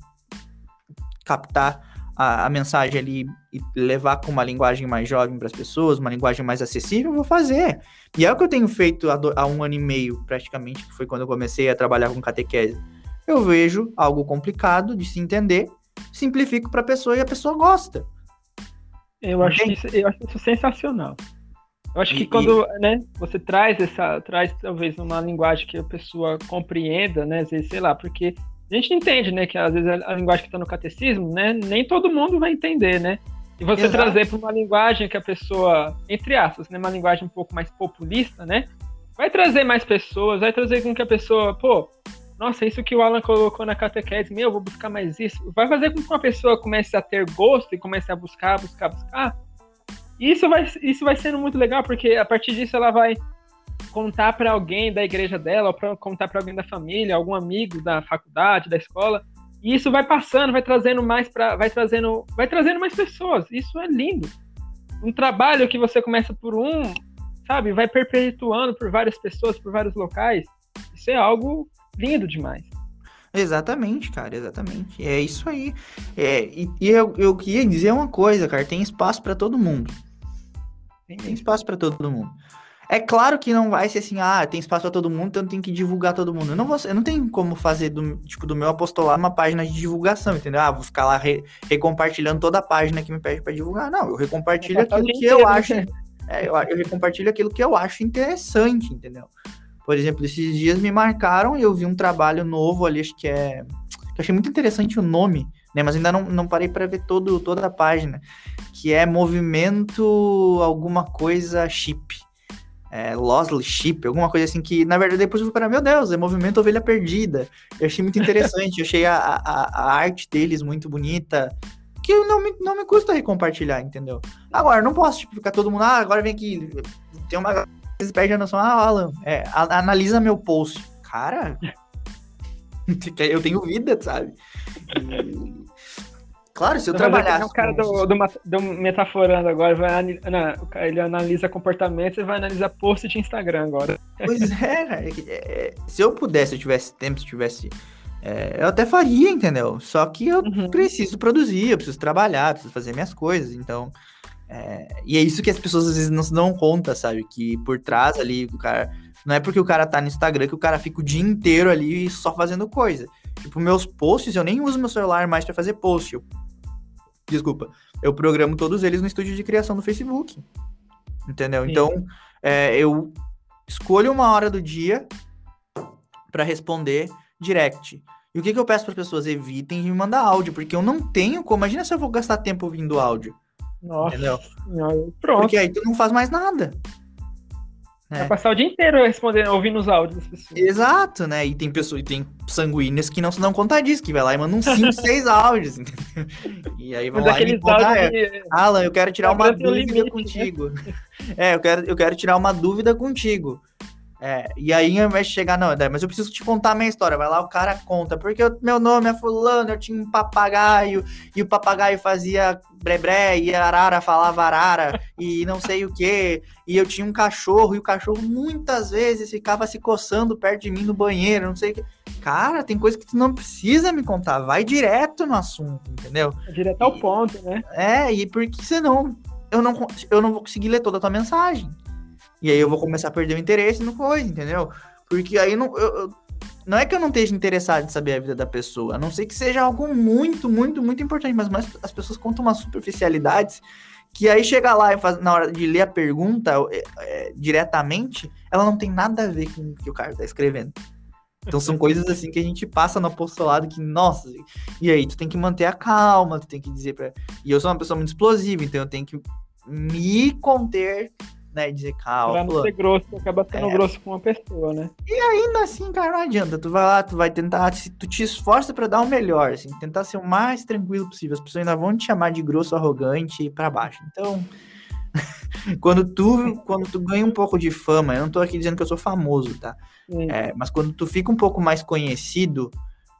captar a, a mensagem ali e levar com uma linguagem mais jovem para as pessoas, uma linguagem mais acessível, eu vou fazer. E é o que eu tenho feito há, do, há um ano e meio, praticamente, que foi quando eu comecei a trabalhar com catequese. Eu vejo algo complicado de se entender, simplifico para a pessoa e a pessoa gosta. Eu acho, isso, eu acho isso sensacional. Eu acho que quando né, você traz essa, traz talvez uma linguagem que a pessoa compreenda, né? Sei lá, porque a gente entende, né, que às vezes a linguagem que está no catecismo, né, nem todo mundo vai entender, né? E você Exato. trazer para uma linguagem que a pessoa, entre aspas, né, uma linguagem um pouco mais populista, né? Vai trazer mais pessoas, vai trazer com que a pessoa, pô, nossa, isso que o Alan colocou na catequese, meu, eu vou buscar mais isso. Vai fazer com que uma pessoa comece a ter gosto e comece a buscar, buscar, buscar. E isso vai, isso vai sendo muito legal, porque a partir disso ela vai contar para alguém da igreja dela, ou pra contar para alguém da família, algum amigo da faculdade, da escola. E isso vai passando, vai trazendo mais para, vai trazendo, vai trazendo mais pessoas. Isso é lindo. Um trabalho que você começa por um, sabe, vai perpetuando por várias pessoas, por vários locais. Isso é algo lindo demais. Exatamente, cara, exatamente. É isso aí. É, e, e eu, eu queria dizer uma coisa, cara, tem espaço para todo mundo. Tem espaço para todo mundo. É claro que não vai ser assim, ah, tem espaço para todo mundo, então tem que divulgar todo mundo. Eu não, vou, eu não tenho como fazer do, tipo, do meu apostolado uma página de divulgação, entendeu? Ah, vou ficar lá re, recompartilhando toda a página que me pede para divulgar. Não, eu recompartilho aquilo que eu acho. Né? É, eu, eu recompartilho aquilo que eu acho interessante, entendeu? Por exemplo, esses dias me marcaram e eu vi um trabalho novo ali, acho que é. Que eu achei muito interessante o nome, né? Mas ainda não, não parei para ver todo, toda a página. Que é Movimento Alguma Coisa Chip. É, Losley Chip, alguma coisa assim que, na verdade, depois eu fui para, meu Deus, é Movimento Ovelha Perdida. Eu achei muito interessante, <laughs> eu achei a, a, a arte deles muito bonita, que não me, não me custa recompartilhar, entendeu? Agora, não posso, tipo, ficar todo mundo, ah, agora vem aqui, tem uma vezes perde a noção. Ah, Alan, é, analisa meu post. Cara, <laughs> eu tenho vida, sabe? E... Claro, se eu trabalhar. É um cara do, do, do, metaforando agora, vai, ele analisa comportamento e vai analisar post de Instagram agora. Pois <laughs> é, é, é, se eu pudesse, se eu tivesse tempo, se eu tivesse. É, eu até faria, entendeu? Só que eu uhum. preciso produzir, eu preciso trabalhar, preciso fazer minhas coisas, então é, e é isso que as pessoas às vezes não se dão conta, sabe? Que por trás ali, o cara. Não é porque o cara tá no Instagram que o cara fica o dia inteiro ali só fazendo coisa. Tipo, meus posts, eu nem uso meu celular mais para fazer post. Eu, desculpa. Eu programo todos eles no estúdio de criação do Facebook. Entendeu? Sim. Então, é, eu escolho uma hora do dia para responder direct. E o que, que eu peço para as pessoas? Evitem de me mandar áudio, porque eu não tenho como. Imagina se eu vou gastar tempo ouvindo áudio. Nossa. Entendeu? Pronto. Porque aí tu não faz mais nada. Vai passar o dia inteiro respondendo, ouvindo os áudios das pessoas. Exato, né? E tem pessoas, e tem sanguíneos que não se dão conta disso, que vai lá e manda uns 5, 6 <laughs> áudios, entendeu? E aí vão Mas lá e me áudios é, de- Alan, eu quero tirar uma Instagram tem um dúvida limite, contigo. É, eu quero, eu quero tirar uma dúvida contigo. É, e aí, ao invés de chegar, não, mas eu preciso te contar a minha história. Vai lá, o cara conta. Porque eu- meu nome é fulano, eu tinha um papagaio, e o papagaio fazia brebré, e a arara falava arara, <laughs> e não sei o quê. E eu tinha um cachorro, e o cachorro muitas vezes ficava se coçando perto de mim no banheiro, não sei o quê. Cara, tem coisa que tu não precisa me contar. Vai direto no assunto, entendeu? Direto ao ponto, né? É, e porque senão eu não, eu não vou conseguir ler toda a tua mensagem. E aí eu vou começar a perder o interesse no coisa, entendeu? Porque aí não, eu- eu- não é que eu não esteja interessado em saber a vida da pessoa, a não ser que seja algo muito, muito, muito importante, mas, mas as pessoas contam umas superficialidades que aí chega lá e faz, na hora de ler a pergunta é, é, diretamente, ela não tem nada a ver com o que o cara tá escrevendo. Então são <laughs> coisas assim que a gente passa no apostolado que, nossa, e aí tu tem que manter a calma, tu tem que dizer pra. E eu sou uma pessoa muito explosiva, então eu tenho que me conter, né? e Dizer, calma, Pra não fulano. ser grosso, acaba sendo É. grosso com uma pessoa, né? ainda assim, cara, não adianta. Tu vai lá, tu vai tentar, tu te esforça pra dar o melhor, assim, tentar ser o mais tranquilo possível. As pessoas ainda vão te chamar de grosso, arrogante e pra baixo. Então, <laughs> quando tu, quando tu ganha um pouco de fama, eu não tô aqui dizendo que eu sou famoso, tá? É, mas quando tu fica um pouco mais conhecido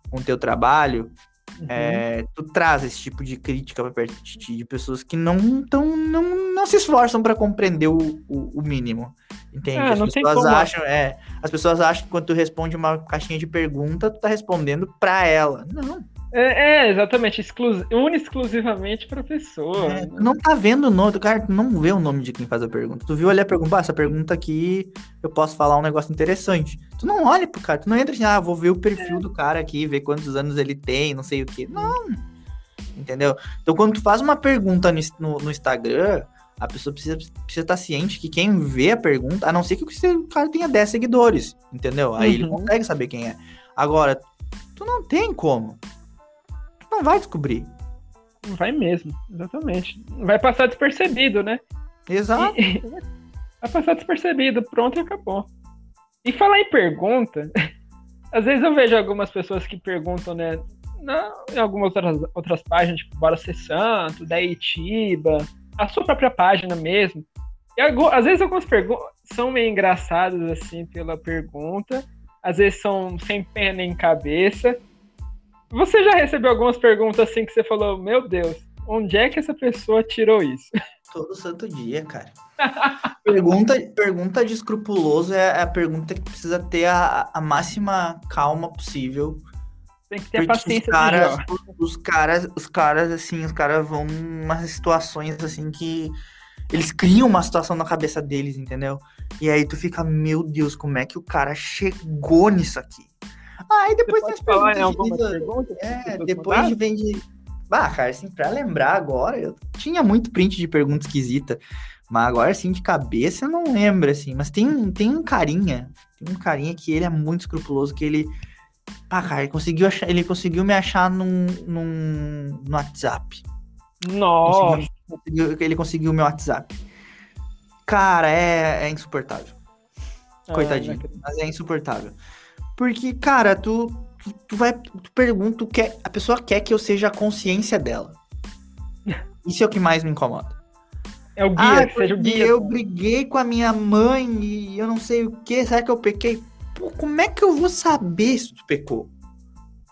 com o teu trabalho, Uhum. é, tu traz esse tipo de crítica pra perto de ti, de pessoas que não tão, não, não se esforçam pra compreender o, o, o mínimo. Entende? Ah, as pessoas acham, é, as pessoas acham que quando tu responde uma caixinha de pergunta, tu tá respondendo pra ela. Não, É, é, exatamente. Exclus... Une exclusivamente pra pessoa. é, tu não tá vendo o nome do cara, tu não vê o nome de quem faz a pergunta. Tu viu ali a pergunta, ah, essa pergunta aqui eu posso falar um negócio interessante. Tu não olha pro cara, tu não entra assim, ah, vou ver o perfil do cara aqui, ver quantos anos ele tem, não sei o que. Não. Entendeu? Então, quando tu faz uma pergunta no, no- no Instagram, a pessoa precisa precisa estar ciente que quem vê a pergunta, a não ser que o cara tenha 10 seguidores, entendeu? Aí ele Uhum. consegue saber quem é. Agora, tu não tem como. Tu não vai descobrir. Não vai mesmo, exatamente. Vai passar despercebido, né? Exato. E- <laughs> Vai passar despercebido, pronto e acabou. E falar em pergunta, <laughs> às vezes eu vejo algumas pessoas que perguntam, né? em algumas outras, outras páginas, tipo Bora Ser Santo, da Itiba, a sua própria página mesmo. E às vezes algumas perguntas são meio engraçadas, assim, pela pergunta. Às vezes são sem pena nem cabeça. Você já recebeu algumas perguntas assim que você falou, meu Deus, onde é que essa pessoa tirou isso? <laughs> Todo santo dia, cara. <laughs> pergunta, pergunta de escrupuloso é a pergunta que precisa ter a, a máxima calma possível. Tem que ter Porque os paciência caras, de Jó. os caras, os caras, assim, os caras vão umas situações assim que eles criam uma situação na cabeça deles, entendeu? E aí tu fica, meu Deus, como é que o cara chegou nisso aqui? Aí depois Você tem as falar perguntas de- É, depois mandaram? vem de. Bah, cara, assim, pra lembrar agora, eu tinha muito print de pergunta esquisita. Mas agora, assim, de cabeça, eu não lembro, assim. Mas tem, tem um carinha, tem um carinha que ele é muito escrupuloso, que ele. Pá, cara, ele conseguiu, achar, ele conseguiu me achar num, num, no WhatsApp. Nossa, Conseguiu- ele conseguiu o meu WhatsApp. Cara, é, é insuportável. Coitadinho. Ah, Mas é insuportável. Porque, cara, tu, tu, tu vai. Tu pergunta, quer, a pessoa quer que eu seja a consciência dela. <laughs> Isso é o que mais me incomoda. é o guia, Ah, seja o guia. eu briguei com a minha mãe e eu não sei o que, será que eu pequei? Pô, como é que eu vou saber se tu pecou?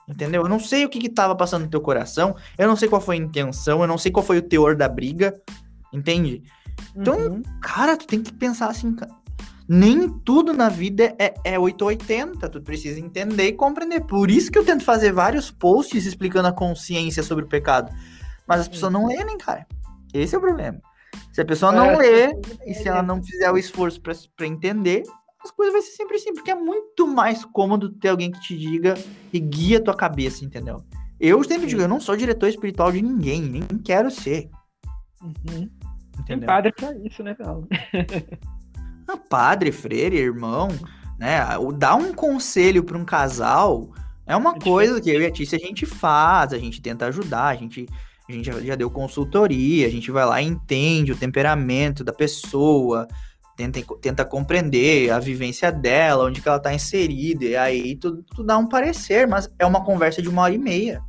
Entendeu? Eu não sei o que que tava passando no teu coração, eu não sei qual foi a intenção, eu não sei qual foi o teor da briga, entende? então, Uhum. Cara, tu tem que pensar assim, cara. Nem tudo na vida é, é 880, tu precisa entender e compreender. Por isso que eu tento fazer vários posts explicando a consciência sobre o pecado. Mas as pessoas não leem, cara. Esse é o problema. Se a pessoa não É, lê, e se ela não fizer o esforço pra entender, as coisas vai ser sempre assim, porque é muito mais cômodo ter alguém que te diga e guia a tua cabeça, entendeu? Eu sempre digo, eu não sou diretor espiritual de ninguém, nem quero ser, Uhum. Tem entendeu? padre pra isso, né, Paulo? <laughs> Ah, Padre, freire, irmão, né? O dar um conselho para um casal é uma É coisa que eu e a Tícia a gente faz, a gente tenta ajudar, a gente, a gente já, já deu consultoria, a gente vai lá e entende o temperamento da pessoa, tenta, tenta compreender a vivência dela, onde que ela tá inserida, e aí tu, tu dá um parecer, mas é uma conversa de uma hora e meia.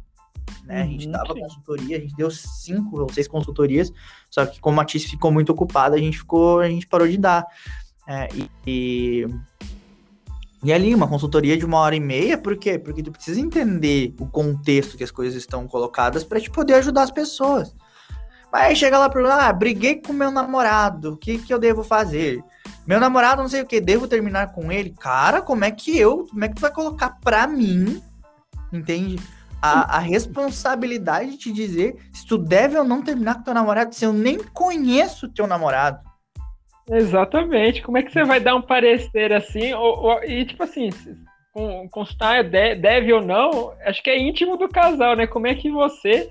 Né? a gente uhum, dava sim. consultoria, a gente deu cinco ou seis consultorias, só que como a Tis ficou muito ocupada, a gente ficou, a gente parou de dar. É, e, e, e, ali, uma consultoria de uma hora e meia, por quê? Porque tu precisa entender o contexto que as coisas estão colocadas para te poder ajudar as pessoas. Mas aí chega lá e pergunta, ah, briguei com meu namorado, o que, que eu devo fazer? Meu namorado não sei o que, devo terminar com ele? Cara, como é que eu, como é que tu vai colocar pra mim, entende? A, a responsabilidade de te dizer se tu deve ou não terminar com teu namorado, se eu nem conheço teu namorado. Exatamente. Como é que você vai dar um parecer assim? Ou, ou, e tipo assim, constar deve ou não, acho que é íntimo do casal, né? Como é que você,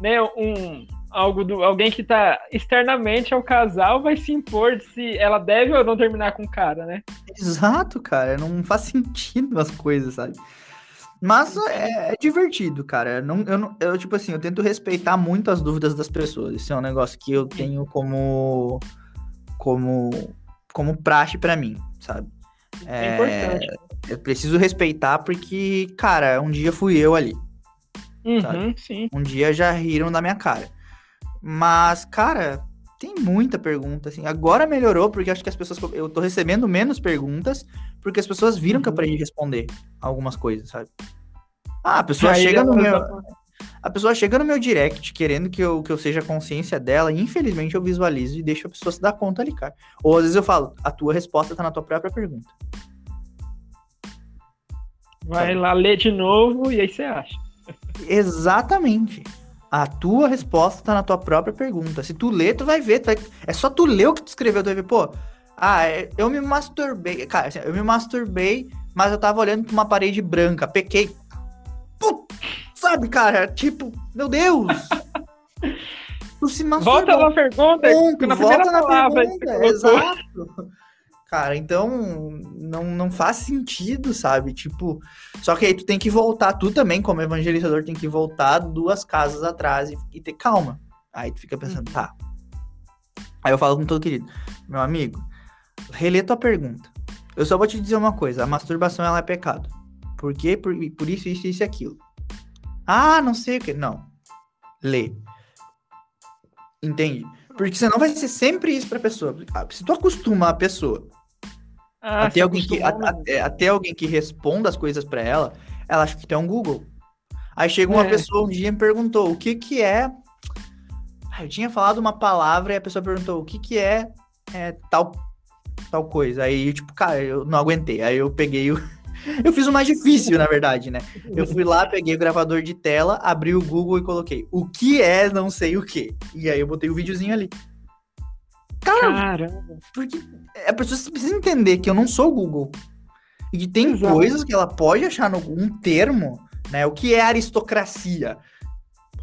né, um, algo do, alguém que tá externamente ao casal vai se impor se ela deve ou não terminar com o cara, né? Exato, cara. Não faz sentido as coisas, sabe? Mas é, é divertido, cara. Não, eu, não, eu, tipo assim, eu tento respeitar muito as dúvidas das pessoas. Isso é um negócio que eu tenho como. como. como praxe para mim, sabe? É, é importante. Eu preciso respeitar porque, cara, um dia fui eu ali. Uhum. Um dia já riram da minha cara. Mas, cara, tem muita pergunta, assim. Agora melhorou, porque acho que as pessoas. Eu tô recebendo menos perguntas, porque as pessoas viram que eu aprendi a responder algumas coisas, sabe? Ah, a pessoa Aí chega no meu. A pessoa chega no meu direct querendo que eu, que eu seja a consciência dela, e infelizmente eu visualizo e deixo a pessoa se dar conta ali, cara. Ou às vezes eu falo, a tua resposta tá na tua própria pergunta. Vai sabe? lá ler de novo e aí você acha. Exatamente. A tua resposta tá na tua própria pergunta. Se tu ler, tu vai ver. Tu vai... É só tu ler o que tu escreveu, tu vai ver, pô. Ah, é, eu me masturbei. Cara, assim, eu me masturbei, mas eu tava olhando pra uma parede branca. Pequei. Pô, sabe, cara? Tipo, meu Deus! <laughs> tu se masturbou. Volta na pergunta. Ponto, na volta na palavra, pergunta. Exato. Cara, então não, não faz sentido, sabe? Tipo, só que aí tu tem que voltar, tu também, como evangelizador, tem que voltar duas casas atrás e, e ter calma. Aí tu fica pensando, tá. Aí eu falo com todo querido, meu amigo, relê tua pergunta. Eu só vou te dizer uma coisa, a masturbação ela é pecado. Por quê? Por, por isso, isso, isso e aquilo. Ah, não sei o que. Não. Lê. Entende? Porque senão vai ser sempre isso pra pessoa. Ah, se tu acostumar a pessoa ah, até, alguém que, até, até, alguém que responda as coisas para ela, ela acha que tem um Google. Aí chega uma é. pessoa um dia e me perguntou o que que é. Eu tinha falado uma palavra e a pessoa perguntou o que que é, é tal tal coisa. Aí, tipo, cara, eu não aguentei. Aí eu peguei o. Eu fiz o mais difícil, na verdade, né? Eu fui lá, <laughs> peguei o gravador de tela, abri o Google e coloquei o que é não sei o que. E aí eu botei o videozinho ali. Cara, Caramba. porque a pessoa precisa entender que eu não sou o Google. E que tem Exato. coisas que ela pode achar no um termo, né? O que é aristocracia?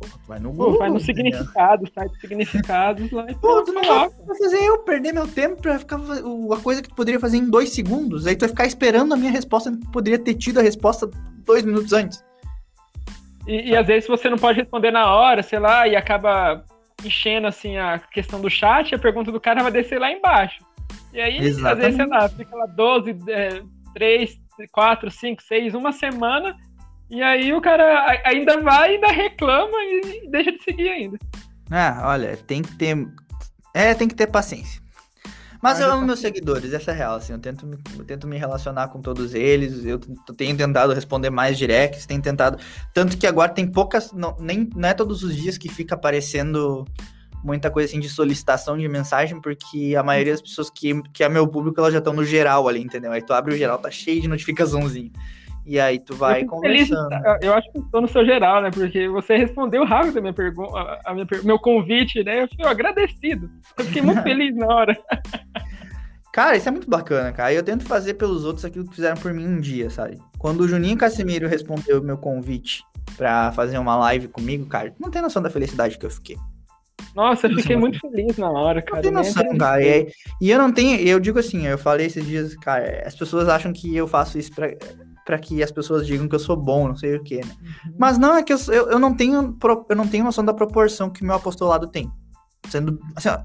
Pô, tu vai no Google. Pô, vai no significado, sai de significados lá e Pô, tu não vai fazer eu perder meu tempo pra ficar a coisa que tu poderia fazer em dois segundos. Aí tu vai ficar esperando a minha resposta, tu poderia ter tido a resposta dois minutos antes. E, e, às vezes você não pode responder na hora, sei lá, e acaba enchendo assim a questão do chat, a pergunta do cara vai descer lá embaixo. E aí, Exatamente. às vezes, sei lá, fica lá 12, é, 3, 4, 5, 6, uma semana, e aí o cara ainda vai, ainda reclama e deixa de seguir ainda. Ah, olha, tem que ter. É, tem que ter paciência. Mas eu amo meus seguidores, essa é real, assim, eu tento, me, eu tento me relacionar com todos eles, eu tenho tentado responder mais directs, tenho tentado, tanto que agora tem poucas, não, nem, não é todos os dias que fica aparecendo muita coisa assim de solicitação de mensagem, porque a maioria das pessoas que, que é meu público, elas já estão no geral ali, entendeu? Aí tu abre o geral, tá cheio de notificaçãozinho. E aí tu vai eu conversando. Feliz, eu acho que estou no seu geral, né? Porque você respondeu rápido a minha pergunta, a minha, meu convite, né? Eu fiquei agradecido. Eu fiquei muito <laughs> feliz na hora. Cara, isso é muito bacana, cara. Eu tento fazer pelos outros aquilo que fizeram por mim um dia, sabe? Quando o Juninho Casimiro respondeu o meu convite para fazer uma live comigo, cara, não tem noção da felicidade que eu fiquei. Nossa, eu fiquei muito feliz na hora, cara. Não tem noção, cara. E, e, eu não tenho, eu digo assim, eu falei esses dias, cara, as pessoas acham que eu faço isso pra, para que as pessoas digam que eu sou bom, não sei o quê, né? Uhum. Mas não é que eu, eu, eu, não tenho eu não tenho noção da proporção que meu apostolado tem. Sendo assim, ó,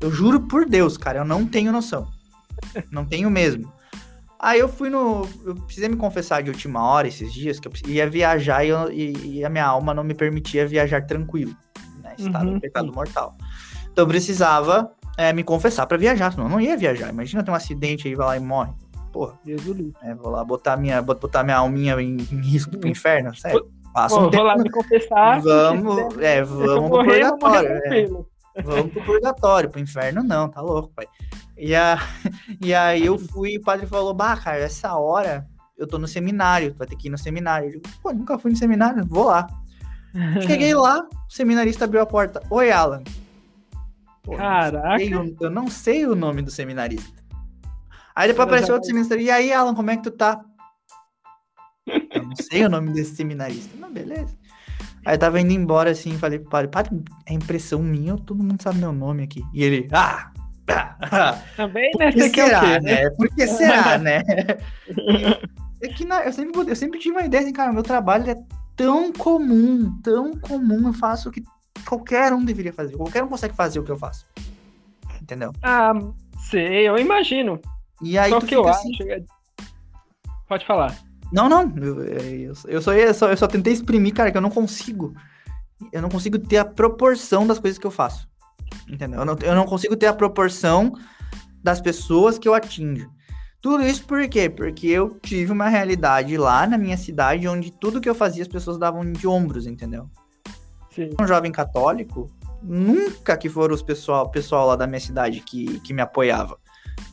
eu juro por Deus, cara, eu não tenho noção. Não tenho mesmo. Aí eu fui no. Eu precisei me confessar de última hora esses dias, que eu ia viajar e, eu, e, e a minha alma não me permitia viajar tranquilo. Né? Estado uhum. pecado mortal. Então eu precisava é, me confessar para viajar, senão eu não ia viajar. Imagina ter um acidente aí, vai lá e morre. Porra. É, vou lá botar minha, botar minha alminha em, em risco pro inferno, sério. Passa um tempo. Vou lá me confessar. Vamos, é, vamos pro purgatório. É. Vamos pro purgatório, pro inferno não, tá louco, pai. E, a, <laughs> e aí eu fui e o padre falou, bah, cara, essa hora eu tô no seminário, tu vai ter que ir no seminário. Eu digo, pô, nunca fui no seminário, vou lá. <laughs> Cheguei lá, o seminarista abriu a porta. Oi, Alan. Pô, Caraca. Eu não sei o nome do seminarista. Aí depois apareceu outro seminarista. E aí, Alan, como é que tu tá? <laughs> Eu não sei o nome desse seminarista. Não, beleza. Aí eu tava indo embora assim, falei pro padre, padre, é impressão minha ou todo mundo sabe meu nome aqui? E ele, ah! Também, né? Por que será, é né? Por que será, né? é que na, eu, sempre, eu sempre tive uma ideia assim, cara, meu trabalho é tão comum, tão comum, eu faço o que qualquer um deveria fazer. Qualquer um consegue fazer o que eu faço. Entendeu? Ah, sei, eu imagino. E aí Só que eu assim, acho. É Pode falar. Não, não. Eu, eu, eu, só, eu, só, eu só tentei exprimir, cara, que eu não consigo. Eu não consigo ter a proporção das coisas que eu faço. Entendeu? Eu não, eu não consigo ter a proporção das pessoas que eu atinjo. Tudo isso por quê? Porque eu tive uma realidade lá na minha cidade onde tudo que eu fazia as pessoas davam de ombros, entendeu? Sim. Um jovem católico, nunca que foram os pessoal, pessoal lá da minha cidade que, que me apoiava.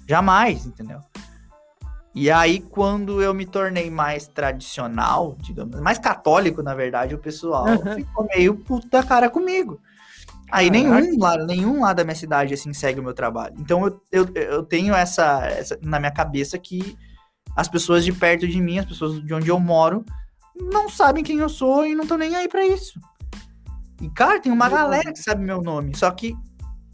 Jamais, entendeu? E aí, quando eu me tornei mais tradicional, digamos, mais católico, na verdade, o pessoal uhum. ficou meio puta cara comigo. Aí nenhum lá, nenhum lá da minha cidade, assim, segue o meu trabalho. Então eu, eu, eu tenho essa, essa na minha cabeça que as pessoas de perto de mim, as pessoas de onde eu moro, não sabem quem eu sou e não estão nem aí para isso. E, cara, tem uma galera que sabe meu nome. Só que,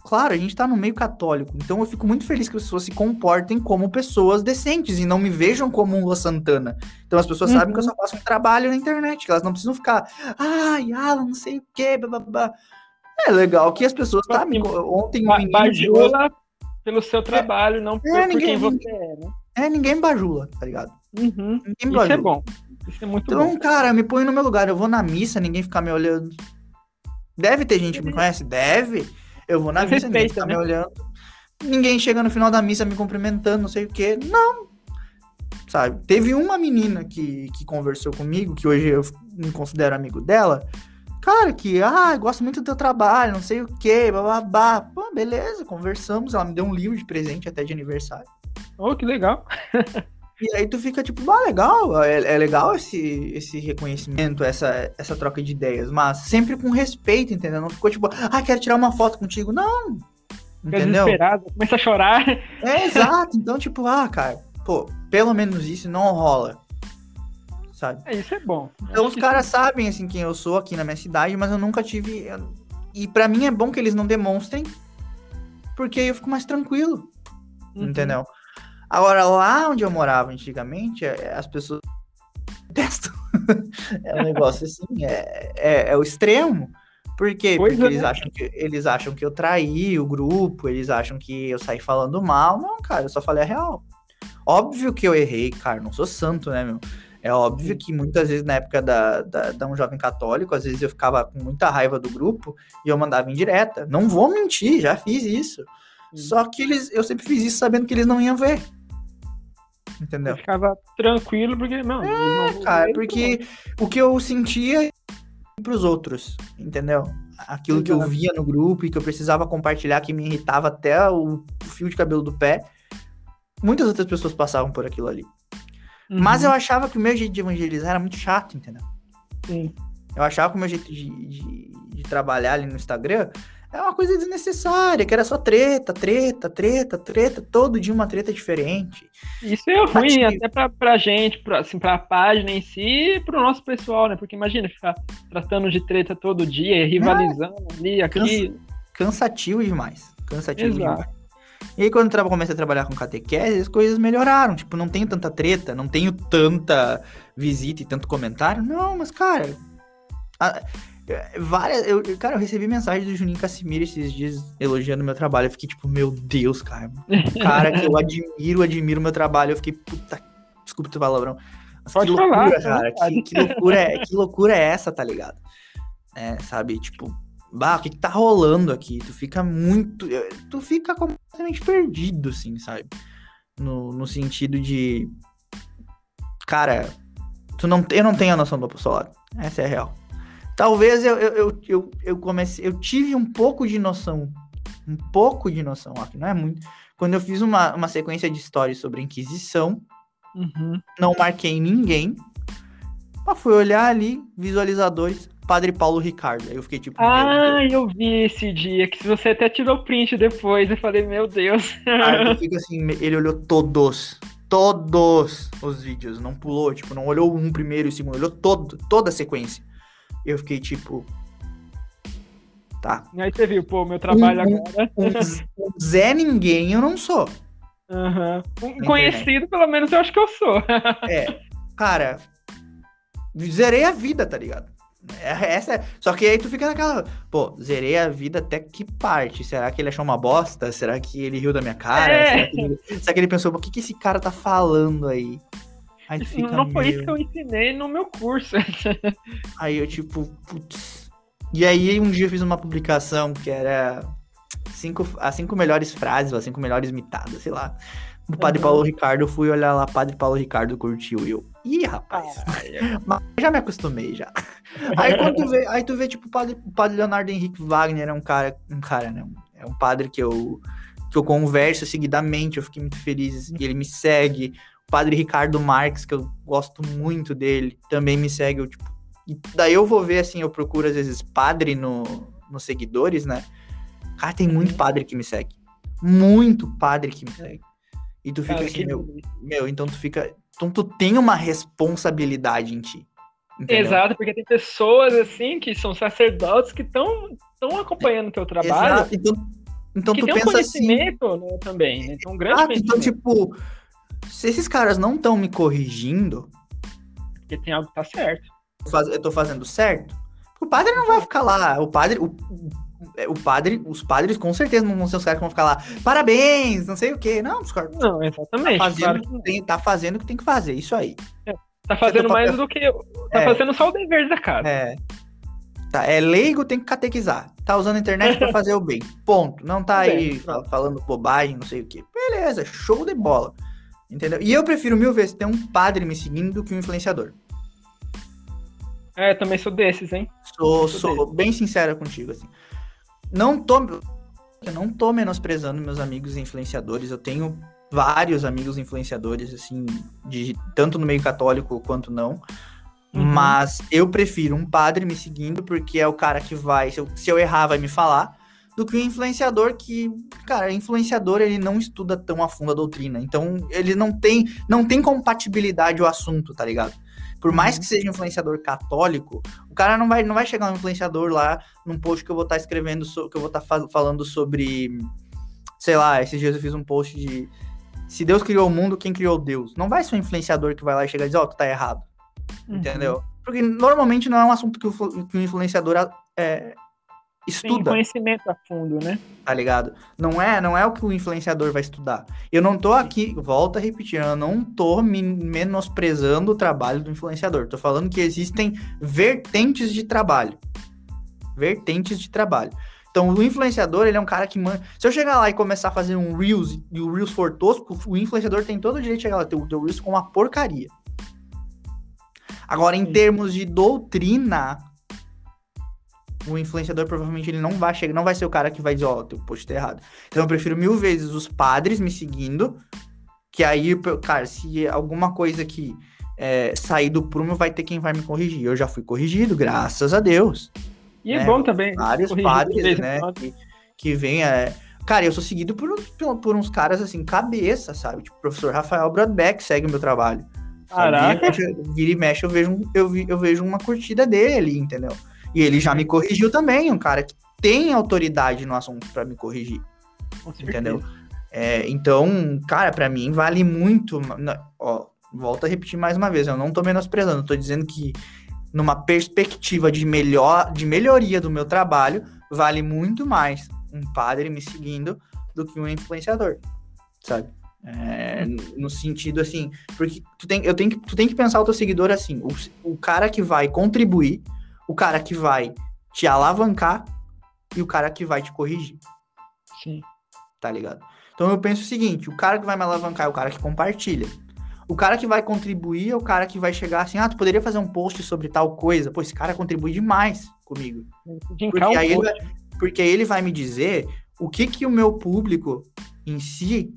claro, a gente tá no meio católico. Então eu fico muito feliz que as pessoas se comportem como pessoas decentes e não me vejam como um Lua Santana. Então as pessoas uhum. sabem que eu só faço um trabalho na internet, que elas não precisam ficar, ai, Alan, não sei o quê, blá, blá, blá. É legal que as pessoas tá, ontem ba bajula pelo seu trabalho, é, não por, é, ninguém, por quem você é, né? É, ninguém bajula, tá ligado? Uhum. Ninguém bajula. Isso é bom. Isso é muito então, bom. cara, me põe no meu lugar. Eu vou na missa, ninguém ficar me olhando. Deve ter gente que me conhece? Deve. Eu vou na missa, ninguém ficar né? me olhando. Ninguém chega no final da missa me cumprimentando, não sei o quê. Não. Sabe? Teve uma menina que, que conversou comigo, que hoje eu me considero amigo dela cara, que, ah, gosto muito do teu trabalho, não sei o quê, babá. Pô, beleza, conversamos. Ela me deu um livro de presente até de aniversário. Oh, que legal. <laughs> e aí tu fica tipo, ah, legal, é, é, legal esse, esse reconhecimento, essa, essa troca de ideias, mas sempre com respeito, entendeu? Não ficou tipo, ah, quero tirar uma foto contigo. Não. Entendeu? Desesperado, começa a chorar. É, exato. Então, tipo, ah, cara, pô, pelo menos isso não rola sabe? É, isso é bom. Então os caras é... sabem, assim, quem eu sou aqui na minha cidade, mas eu nunca tive... E para mim é bom que eles não demonstrem, porque aí eu fico mais tranquilo, uhum. entendeu? Agora, lá onde eu morava antigamente, é, as pessoas <laughs> testam. é um negócio assim, é, é, é o extremo. Por quê? Pois Porque é. eles, acham que, eles acham que eu traí o grupo, eles acham que eu saí falando mal. Não, cara, eu só falei a real. Óbvio que eu errei, cara, não sou santo, né, meu? É óbvio que muitas vezes na época da, da, da, um jovem católico, às vezes eu ficava com muita raiva do grupo e eu mandava em direta. Não vou mentir, já fiz isso. Só que eles, eu sempre fiz isso sabendo que eles não iam ver. Entendeu? Eu ficava tranquilo porque, não, é, não cara, porque o que eu sentia para os outros, entendeu? Aquilo Exato. que eu via no grupo e que eu precisava compartilhar, que me irritava até o fio de cabelo do pé. Muitas outras pessoas passavam por aquilo ali. Uhum. Mas eu achava que o meu jeito de evangelizar era muito chato, entendeu? Sim. Eu achava que o meu jeito de, de, de trabalhar ali no Instagram é uma coisa desnecessária, que era só treta, treta, treta, treta, todo dia uma treta diferente. Isso é ruim até pra, pra gente, pra, assim, pra página em si e pro nosso pessoal, né? Porque imagina ficar tratando de treta todo dia, rivalizando é, ali, aqui. Cansa, cansativo demais. Cansativo Exato. demais. E aí, quando eu comecei a trabalhar com catequese, as coisas melhoraram. Tipo, não tenho tanta treta, não tenho tanta visita e tanto comentário. Não, mas, cara. A, várias. Eu, cara, eu recebi mensagem do Juninho Casimiro esses dias elogiando meu trabalho. Eu fiquei tipo, meu Deus, cara. <laughs> Cara que eu admiro, admiro meu trabalho. Eu fiquei, puta. Desculpa o palavrão. Mas Pode que loucura, falar. cara. Que, que loucura é, que loucura é essa, tá ligado? É, sabe, tipo, bah, o que, que tá rolando aqui? Tu fica muito. Tu fica completamente perdido, assim, sabe? No, no sentido de. Cara, tu não, eu não tenho a noção do apostolado. Essa é a real. Talvez eu, eu, eu, eu, comecei. Eu tive um pouco de noção. Um pouco de noção, ó, que não é muito. Quando eu fiz uma, uma sequência de histórias sobre a Inquisição, Uhum. não marquei ninguém. Mas fui olhar ali, visualizadores, Padre Paulo Ricardo. Aí eu fiquei tipo. Ah, eu vi esse dia, que você até tirou print depois. Eu falei, meu Deus. Aí eu <laughs> fico assim, ele olhou todos, todos os vídeos, não pulou, tipo, não olhou um primeiro e o segundo, olhou todo, toda a sequência. Eu fiquei tipo, tá. Aí você viu, pô, meu trabalho Um- agora. Um, <laughs> um Zé ninguém eu não sou. Aham. Um conhecido, pelo menos eu acho que eu sou. <laughs> É, cara, zerei a vida, tá ligado? É- Essa é... Só que aí tu fica naquela, pô, zerei a vida até que parte? Será que ele achou uma bosta? Será que ele riu da minha cara? É. Será, que ele... Será que ele pensou, o que, que esse cara tá falando aí? Aí fica, não foi isso "Meu que eu ensinei no meu curso. <laughs> Aí eu, tipo, putz. E aí, um dia eu fiz uma publicação que era cinco, as cinco melhores frases, ou as cinco melhores mitadas, sei lá. Do Padre Uhum. Paulo Ricardo, eu fui olhar lá, Padre Paulo Ricardo curtiu. E eu, ih, rapaz, <laughs> mas já me acostumei já. Aí quando tu vê, <laughs> aí tu vê, tipo, o padre, o padre Leonardo Henrique Wagner é um cara, um cara, né? É um padre que eu, que eu converso seguidamente, eu fiquei muito feliz. E ele me segue. Padre Ricardo Marques, que eu gosto muito dele, também me segue. Eu, tipo, e daí eu vou ver, assim, eu procuro às vezes padre no, nos seguidores, né? Cara, tem muito Uhum. padre que me segue. Muito padre que me segue. E tu fica Cara, assim, que meu, meu, então tu fica. Então tu tem uma responsabilidade em ti. entendeu? Exato, porque tem pessoas assim que são sacerdotes que estão acompanhando o teu trabalho. Exato. Então, então que tu tem um pensa assim. conhecimento né, também. né? Tem um grande Ah, então, tipo, se esses caras não estão me corrigindo, Porque tem algo que tá certo. eu tô fazendo certo. O padre não vai ficar lá. O padre. O, o padre, os padres com certeza não vão ser os caras que vão ficar lá. Parabéns, não sei o quê. Não, os caras Não, exatamente. tá fazendo, claro o que que tem, tá fazendo o que tem que fazer. Isso aí. tá fazendo tô- mais do que. Tá É. fazendo só o dever da casa. É. Tá, é leigo, tem que catequizar. Tá usando a internet pra <laughs> fazer o bem. Ponto. Não tá Bem, aí fa- falando bobagem, não sei o quê. Beleza, show de bola. Entendeu? E eu prefiro mil vezes ter um padre me seguindo do que um influenciador. É, também sou desses, hein? Sou, Sou sou bem sincero contigo, assim. Não tô. Eu não tô menosprezando meus amigos influenciadores. Eu tenho vários amigos influenciadores, assim, de, tanto no meio católico quanto não. Uhum. Mas eu prefiro um padre me seguindo, porque é o cara que vai, se eu, se eu errar, vai me falar, do que um influenciador que, cara, influenciador ele não estuda tão a fundo a doutrina. Então, ele não tem, não tem compatibilidade o assunto, tá ligado? Por mais que seja influenciador católico, o cara não vai, não vai chegar um influenciador lá num post que eu vou estar escrevendo, so- que eu vou estar falando sobre, sei lá, esses dias eu fiz um post de se Deus criou o mundo, quem criou Deus? Não vai ser um influenciador que vai lá e chegar e dizer, ó, tu tá errado. Uhum. Entendeu? Porque normalmente não é um assunto que o, que o influenciador é, Tem estuda, conhecimento a fundo, né? tá ligado? Não é, não é o que o influenciador vai estudar. Eu não tô aqui, volto a repetir, eu não tô me menosprezando o trabalho do influenciador. Tô falando que existem vertentes de trabalho. Vertentes de trabalho. Então, o influenciador, ele é um cara que manda. Se eu chegar lá e começar a fazer um Reels e o Reels for tosco, o influenciador tem todo o direito de chegar lá ter o teu Reels com uma porcaria. Agora, em Sim. termos de doutrina, o influenciador provavelmente ele não vai chegar, não vai ser o cara que vai dizer, ó, teu post tá errado. Então eu prefiro mil vezes os padres me seguindo, que aí, cara, se alguma coisa que é, sair do prumo, vai ter quem vai me corrigir. Eu já fui corrigido, graças a Deus. E é É, bom também. Vários padres, né, que, que vem, é... Cara, eu sou seguido por, uns- por, por uns caras, assim, cabeça, sabe? Tipo, o professor Rafael Brodbeck segue o meu trabalho. Caraca. Vira e mexe- eu vejo, eu, vi- eu vejo uma curtida dele entendeu? E ele já me corrigiu também, um cara que tem autoridade no assunto pra me corrigir, entendeu? É, então, cara, para mim vale muito. Ó, volto a repetir mais uma vez, eu não tô menosprezando, tô dizendo que numa perspectiva de melhor, de melhoria do meu trabalho, vale muito mais um padre me seguindo do que um influenciador, sabe? É, no sentido assim, porque tu tem, eu tenho que, tu tem que pensar o teu seguidor assim, o, o cara que vai contribuir, o cara que vai te alavancar e o cara que vai te corrigir. Sim. Tá ligado? Então eu penso o seguinte, o cara que vai me alavancar é o cara que compartilha. O cara que vai contribuir é o cara que vai chegar assim, ah, tu poderia fazer um post sobre tal coisa. Pô, esse cara contribui demais comigo. Porque aí, ele vai, porque aí ele vai me dizer o que que o meu público em si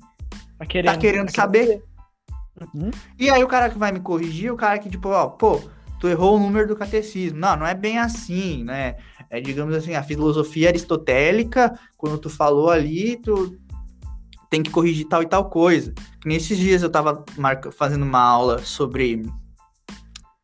tá querendo, tá querendo saber. Uhum. E aí o cara que vai me corrigir, o cara que, tipo, ó, pô, tu errou o número do catecismo. Não, não é bem assim, né? É, digamos assim, a filosofia aristotélica, quando tu falou ali, tu tem que corrigir tal e tal coisa. Nesses dias eu tava marca, fazendo uma aula sobre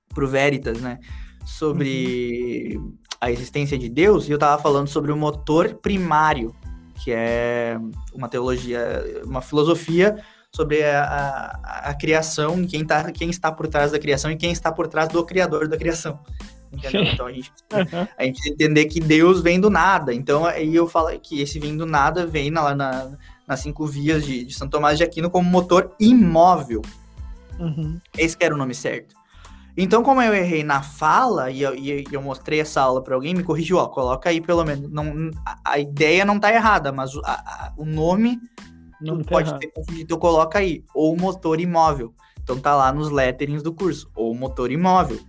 pro Veritas, né? Sobre uhum. a existência de Deus, e eu tava falando sobre o motor primário, que é uma teologia, uma filosofia sobre a, a, a, criação, quem, tá, quem está por trás da criação e quem está por trás do criador da criação. Entendeu? Então a gente, uhum. a gente entender que Deus vem do nada. Então aí eu falo que esse vem do nada vem na, na, nas cinco vias de, de Santo Tomás de Aquino como motor imóvel. Uhum. Esse que era o nome certo. Então, como eu errei na fala e eu, e eu mostrei essa aula para alguém, me corrigiu, ó, coloca aí pelo menos. Não, a, a ideia não tá errada, mas a, a, o nome não pode errado. ter confundido, então coloca aí. Ou motor imóvel. Então tá lá nos letterings do curso. Ou motor imóvel.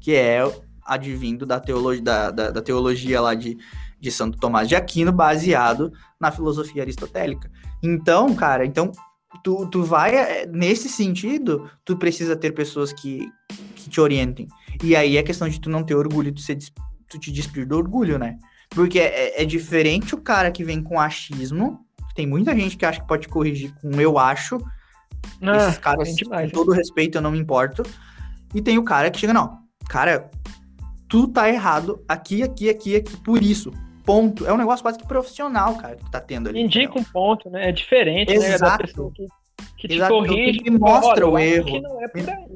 Que é advindo da teologia, da, da, da teologia lá de, de Santo Tomás de Aquino, baseado na filosofia aristotélica. Então, cara, então tu, tu vai eh, nesse sentido, tu precisa ter pessoas que, que te orientem. E aí é questão de tu não ter orgulho, tu, ser, tu te despir do orgulho, né? Porque é, é diferente o cara que vem com achismo. Tem muita gente que acha que pode corrigir com eu acho. Ah, Esses caras, demais, com todo respeito, eu não me importo. E tem o cara que chega, não, cara, tu tá errado aqui, aqui, aqui, aqui, por isso ponto. É um negócio quase que profissional, cara, que tá tendo ali. Indica um ponto, né? É diferente, Exato. né? Da pessoa que, que te corrige. Que mostra o erro. Que não é por aí.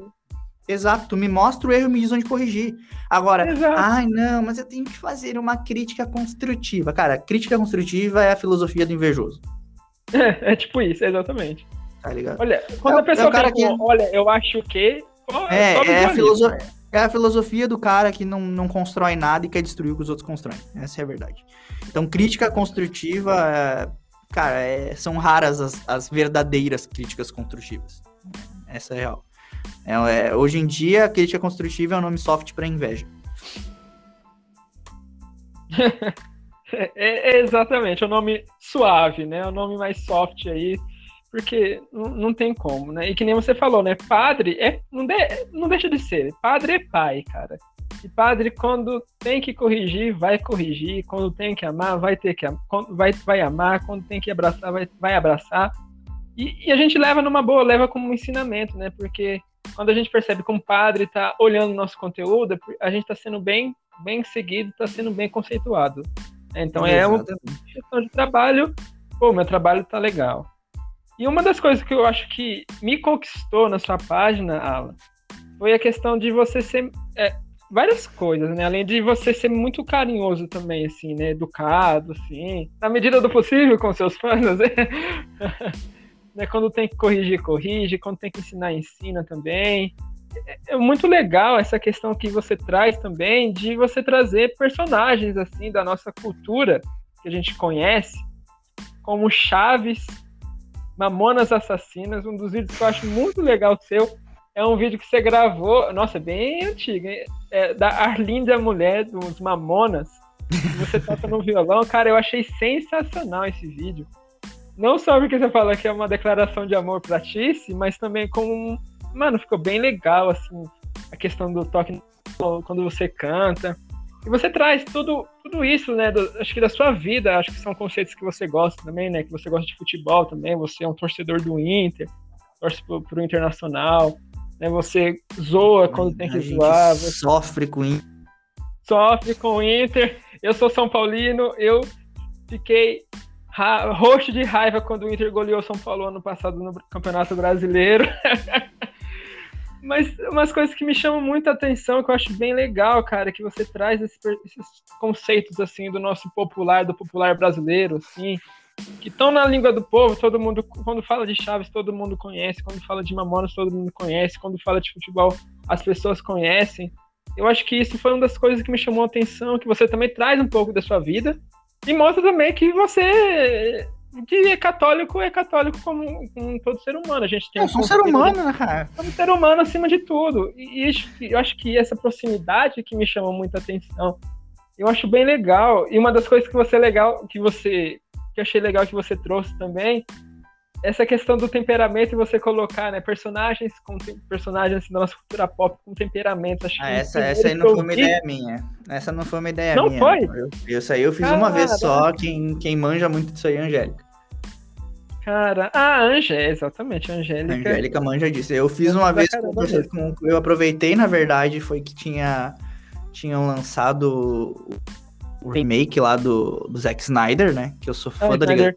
Exato, tu me mostra o erro e me diz onde corrigir. Agora, Exato. ai não, mas eu tenho que fazer uma crítica construtiva. Cara, crítica construtiva é a filosofia do invejoso. É, é tipo isso, exatamente. Tá ligado? Olha, quando é, a pessoa é cara que... olha, eu acho que. é, é a filosofia é a filosofia do cara que não, não constrói nada e quer destruir o que os outros constroem. Essa é a verdade. Então, crítica construtiva, é, cara, é, são raras as, as, verdadeiras críticas construtivas. Essa é real. É, é, hoje em dia, a crítica construtiva é um nome soft para inveja. <laughs> é, exatamente, é um nome suave, né? É um nome mais soft aí porque não, não tem como, né? E que nem você falou, né? Padre é, não, de, não deixa de ser. Padre é pai, cara. E padre, quando tem que corrigir, vai corrigir. Quando tem que amar, vai ter que vai, vai amar. Quando tem que abraçar, vai, vai abraçar. E, e a gente leva numa boa, leva como um ensinamento, né? Porque quando a gente percebe que um padre está olhando nosso conteúdo, a gente está sendo bem, bem seguido, está sendo bem conceituado. Então é uma questão de trabalho. Pô, meu trabalho tá legal. E uma das coisas que eu acho que me conquistou na sua página, Alan, foi a questão de você ser. É, várias coisas, né? Além de você ser muito carinhoso também, assim, né? Educado, assim, na medida do possível com seus fãs, né? <laughs> né? Quando tem que corrigir, corrige. Quando tem que ensinar, ensina também. É, é muito legal essa questão que você traz também de você trazer personagens, assim, da nossa cultura que a gente conhece, como Chaves Mamonas Assassinas, um dos vídeos que eu acho muito legal seu. É um vídeo que você gravou, nossa, é bem antigo, hein? É da Arlinda Mulher, dos Mamonas. Você toca no violão. Cara, eu achei sensacional esse vídeo. Não só porque você fala que é uma declaração de amor pra Tice, mas também como. Mano, ficou bem legal, assim, a questão do toque quando você canta. E você traz tudo, tudo isso, né? Do, acho que da sua vida, acho que são conceitos que você gosta também, né? Que você gosta de futebol também, você é um torcedor do Inter, torce pro, pro Internacional, né? Você zoa quando tem que zoar. Você... Sofre com o Inter. Sofre com o Inter. Eu sou São Paulino, eu fiquei roxo de raiva quando o Inter goleou São Paulo ano passado no Campeonato Brasileiro. <laughs> Mas umas coisas que me chamam muita atenção, que eu acho bem legal, cara, que você traz esses, esses conceitos, assim, do nosso popular, do popular brasileiro, assim, que estão na língua do povo, todo mundo, quando fala de Chaves, todo mundo conhece, quando fala de Mamonas, todo mundo conhece, quando fala de futebol, as pessoas conhecem. Eu acho que isso foi uma das coisas que me chamou a atenção, que você também traz um pouco da sua vida, e mostra também que você que é católico é católico como, como todo ser humano. A gente tem é, um ser humano, né, cara? É um ser humano acima de tudo. E, e eu acho que essa proximidade que me chama muita atenção. Eu acho bem legal. E uma das coisas que você legal, que você que eu achei legal que você trouxe também, essa questão do temperamento e você colocar, né, personagens com personagens da nossa cultura pop com temperamento. Acho ah, essa, essa aí não foi uma ideia minha. Essa não foi uma ideia não minha. Não foi? Eu, isso aí eu fiz uma vez só. Quem, quem manja muito disso aí é a Angélica. Cara, ah, a Angé, exatamente, a Angélica. A Angélica manja disso. Eu fiz uma vez com, eu aproveitei, na verdade, foi que tinha tinham lançado o remake lá do, do Zack Snyder, né? Que eu sou fã ah, da Liga.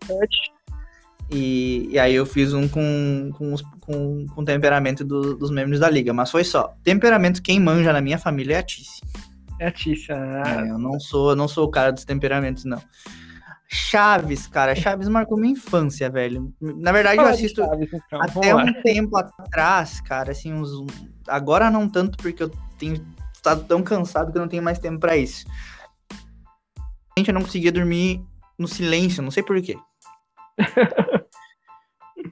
E, e aí eu fiz um com, com, com, com temperamento do, dos membros da liga, mas foi só. Temperamento quem manja na minha família é a Tice. É a Tice, ah. é, eu não sou, eu não sou o cara dos temperamentos, não. Chaves, cara, Chaves marcou minha infância, velho. Na verdade, eu assisto Chaves, então. até um tempo atrás, cara, assim, uns. Agora não tanto, porque eu tenho estado tão cansado que eu não tenho mais tempo para isso. Eu não conseguia dormir no silêncio, não sei porquê.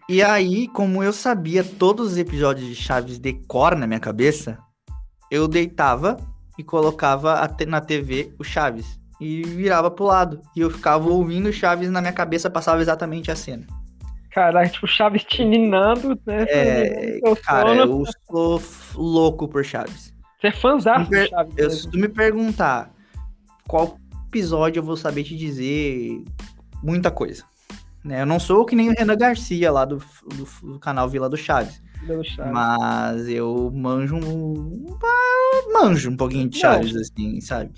E aí, como eu sabia todos os episódios de Chaves de cor na minha cabeça, eu deitava e colocava na TV o Chaves e virava pro lado. E eu ficava ouvindo Chaves na minha cabeça, passava exatamente a cena. Caralho, tipo, Chaves tininando, né? É, cara, eu sou louco por Chaves. Você é fãzão de Chaves. Eu, se tu me perguntar qual episódio eu vou saber te dizer muita coisa. Né? Eu não sou que nem o Renan Garcia lá do, do, do canal Vila do Chaves. Mas eu manjo um. Manjo um pouquinho de Chaves, assim, sabe?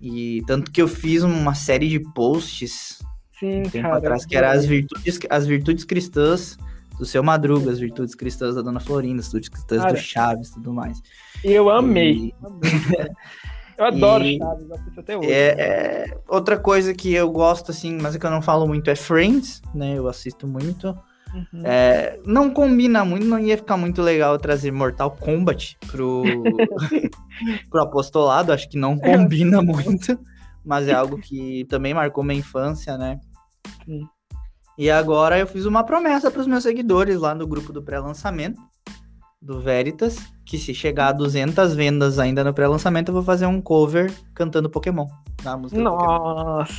E tanto que eu fiz uma série de posts Sim, um tempo cara, atrás, que era as virtudes, as virtudes cristãs do seu Madruga, as virtudes cristãs da Dona Florinda, as virtudes cristãs cara, do Chaves e tudo mais. Eu amei. E... <laughs> Eu adoro e Chaves, eu até hoje. É, é, outra coisa que eu gosto, assim, mas é que eu não falo muito é Friends, né? Eu assisto muito. Uhum. É, não combina muito, não ia ficar muito legal trazer Mortal Kombat pro, <laughs> pro apostolado, acho que não combina muito, mas é algo que também marcou minha infância, né? Sim. E agora eu fiz uma promessa para os meus seguidores lá no grupo do pré-lançamento do Veritas, que se chegar a 200 vendas ainda no pré-lançamento, eu vou fazer um cover cantando Pokémon. Na música Nossa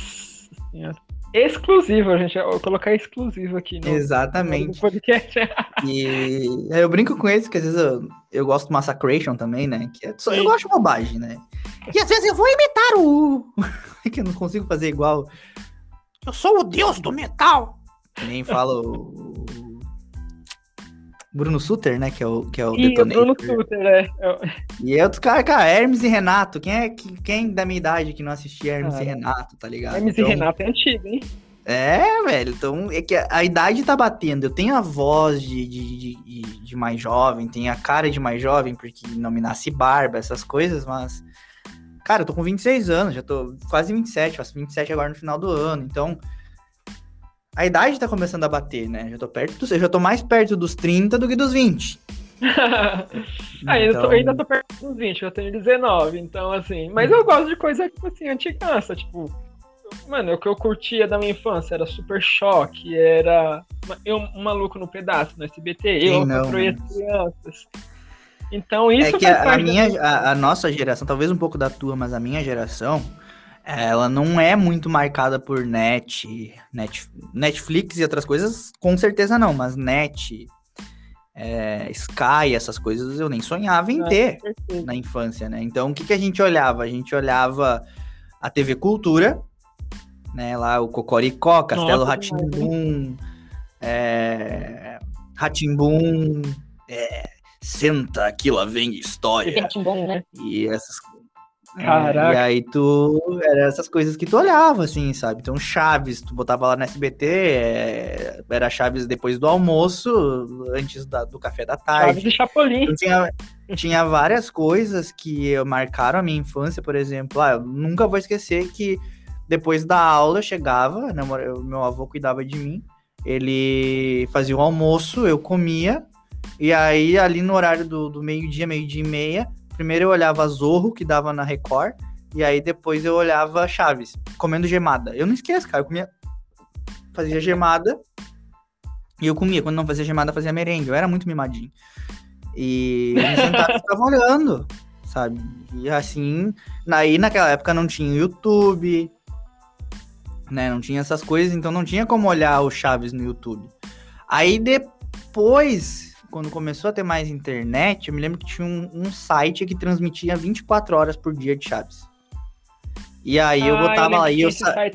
Senhora. Exclusivo, gente. Eu vou colocar exclusivo aqui no, Exatamente. no podcast. <laughs> e eu brinco com eles, que às vezes eu, eu gosto do Massacration também, né? Que é, só, eu gosto de bobagem, né? E às vezes eu vou imitar o. <laughs> que eu não consigo fazer igual. Eu sou o deus do metal. Nem falo Bruno Suter, né? Que é o, que é o Ih, Detonator. Bruno Suter, é. E é outros caras, cara, Hermes e Renato. Quem é quem da minha idade que não assistia Hermes ah, e Renato, tá ligado? Hermes então, e Renato é antigo, hein? É, velho. Então, é que a, a idade tá batendo. Eu tenho a voz de, de, de, de, mais jovem, tenho a cara de mais jovem, porque não me nasce barba, essas coisas, mas. Cara, eu tô com 26 anos, já tô quase 27, faço 27 agora no final do ano. Então, a idade tá começando a bater, né? Já tô perto eu já tô mais perto dos 30 do que dos 20. ah, então... eu, tô, ainda tô perto dos 20, eu tenho 19, então assim. Mas eu gosto de coisa tipo assim, antigança, tipo. Mano, o que eu curtia da minha infância era Super Choque, era eu, um Maluco no Pedaço, no SBT, eu, não, as crianças. Então isso é que a, a minha, a, a nossa geração, talvez um pouco da tua, mas a minha geração, ela não é muito marcada por net, net, Netflix e outras coisas, com certeza não, mas net, é, Sky, essas coisas eu nem sonhava em ter na infância, né? Então o que, que a gente olhava? A gente olhava a TV Cultura, né? Lá o Cocoricó, Castelo Ratimbum, é, Ratimbum, é, Senta, aqui lá vem história. Né? E essas Caraca. É, e aí tu. Era essas coisas que tu olhava, assim, sabe? Então, Chaves, tu botava lá no SBT, é, era Chaves depois do almoço, antes da, do café da tarde. Chaves e Chapolin. Então, tinha, tinha várias coisas que marcaram a minha infância, por exemplo. Ah, eu nunca vou esquecer que depois da aula eu chegava, né, meu avô cuidava de mim, ele fazia o almoço, eu comia, e aí ali no horário do, do meio-dia, meio-dia e meia, primeiro eu olhava Zorro, que dava na Record, e aí depois eu olhava Chaves, comendo gemada. Eu não esqueço, cara, eu comia. Fazia gemada e eu comia. Quando não fazia gemada, fazia merengue. Eu era muito mimadinho. E me sentava e ficava olhando, sabe? E assim, aí naquela época não tinha YouTube, né? Não tinha essas coisas, então não tinha como olhar o Chaves no YouTube. Aí depois quando começou a ter mais internet, eu me lembro que tinha um, um site que transmitia 24 horas por dia de Chaves. E aí ah, eu botava lá e eu, sa né?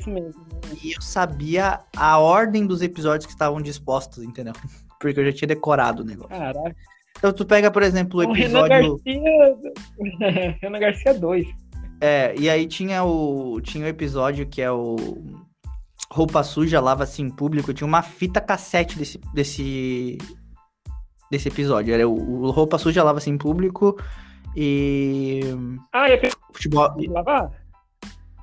e eu sabia a ordem dos episódios que estavam dispostos, entendeu? <laughs> Porque eu já tinha decorado o negócio. Caraca. Então tu pega, por exemplo, o episódio. <laughs> Renan Garcia. Renan Garcia 2. É, e aí tinha o. Tinha o episódio que é o. Roupa suja, lava-se em público. Tinha uma fita cassete desse, desse, desse episódio. Era o, o roupa suja lava-se em público e. Ah, é futebol. Lavar?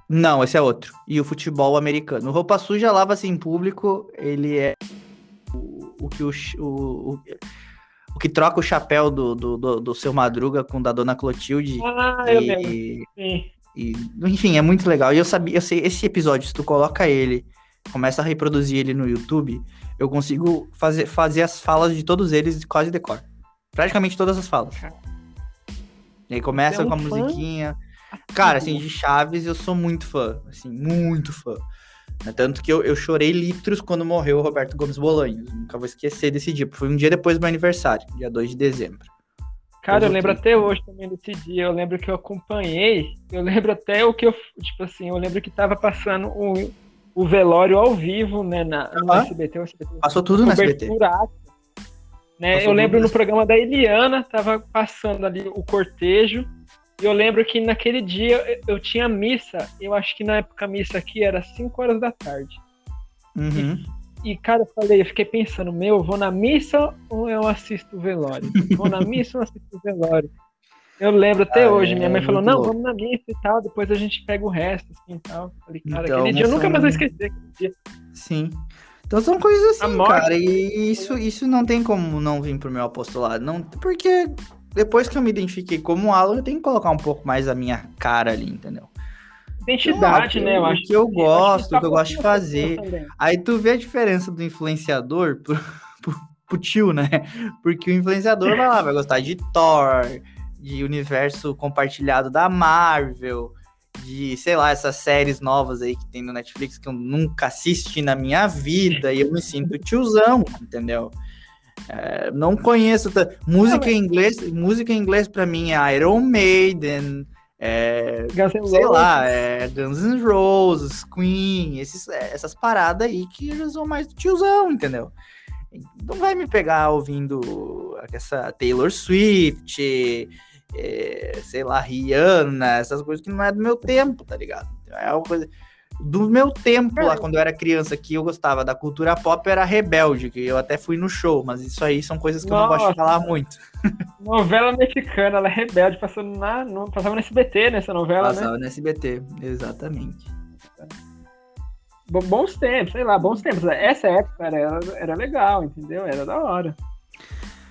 Não, esse é outro. E o futebol americano. Roupa suja lava-se em público, ele é o, o que o, o, o, o, que troca o chapéu do, do, do, do, seu Madruga com o da Dona Clotilde. Ah, e, eu lembro. Sim. E, enfim, é muito legal. E eu sabia, eu sei, esse episódio, se tu coloca ele, começa a reproduzir ele no YouTube, eu consigo fazer, fazer as falas de todos eles quase decor. Praticamente todas as falas. E aí começa é um com a fã? musiquinha. Cara, assim, de Chaves eu sou muito fã. Assim, muito fã. Né, tanto que eu, eu chorei litros quando morreu o Roberto Gomes Bolanhos. Nunca vou esquecer desse dia, foi um dia depois do meu aniversário, dia 2 de dezembro. Cara, eu lembro até hoje também desse dia. Eu lembro que eu acompanhei. Eu lembro até o que eu. Tipo assim, eu lembro que tava passando um, o velório ao vivo, né, na, no ah, SBT, SBT. Passou tudo no SBT. Né? eu lembro no programa da Eliana, tava passando ali o cortejo, e eu lembro que naquele dia eu tinha missa, eu acho que na época a missa aqui era 5 horas da tarde. Uhum. E, e, cara, eu falei, eu fiquei pensando, meu, vou na missa ou eu assisto o velório? Vou na missa ou assisto o velório? Eu lembro até ah, hoje, minha mãe é, falou, não, louco. vamos na missa e tal, depois a gente pega o resto, assim, e tal. Falei, cara, então, aquele dia eu nunca mais vou esquecer aquele dia. Sim. Então são coisas assim, cara, e isso, isso não tem como não vir pro meu apostolado, não, porque depois que eu me identifiquei como aluno, eu tenho que colocar um pouco mais a minha cara ali, entendeu? Identidade, então, né? Eu acho que eu gosto, o que eu gosto de fazer. Aí tu vê a diferença do influenciador pro, pro, pro tio, né? Porque o influenciador vai lá, vai gostar de Thor, de universo compartilhado da Marvel, de, sei lá, essas séries novas aí que tem no Netflix que eu nunca assisti na minha vida e eu me sinto tiozão, entendeu? É, não conheço música em inglês, música em inglês para mim é Iron Maiden, é, sei lá, é Guns N' Roses, Queen, esses, é, essas paradas aí que já são mais do tiozão, entendeu? Não vai me pegar ouvindo essa Taylor Swift, é, sei lá, Rihanna, essas coisas que não é do meu tempo, tá ligado? É uma coisa do meu tempo lá, quando eu era criança, que eu gostava da cultura pop, era Rebelde, que eu até fui no show, mas isso aí são coisas que Nossa. eu não gosto de falar muito. <laughs> Novela mexicana, ela é Rebelde, passando na, no, passava no SBT nessa novela, passava né? no SBT, exatamente. Bons tempos, sei lá, bons tempos. Essa época era, era legal, entendeu? Era da hora.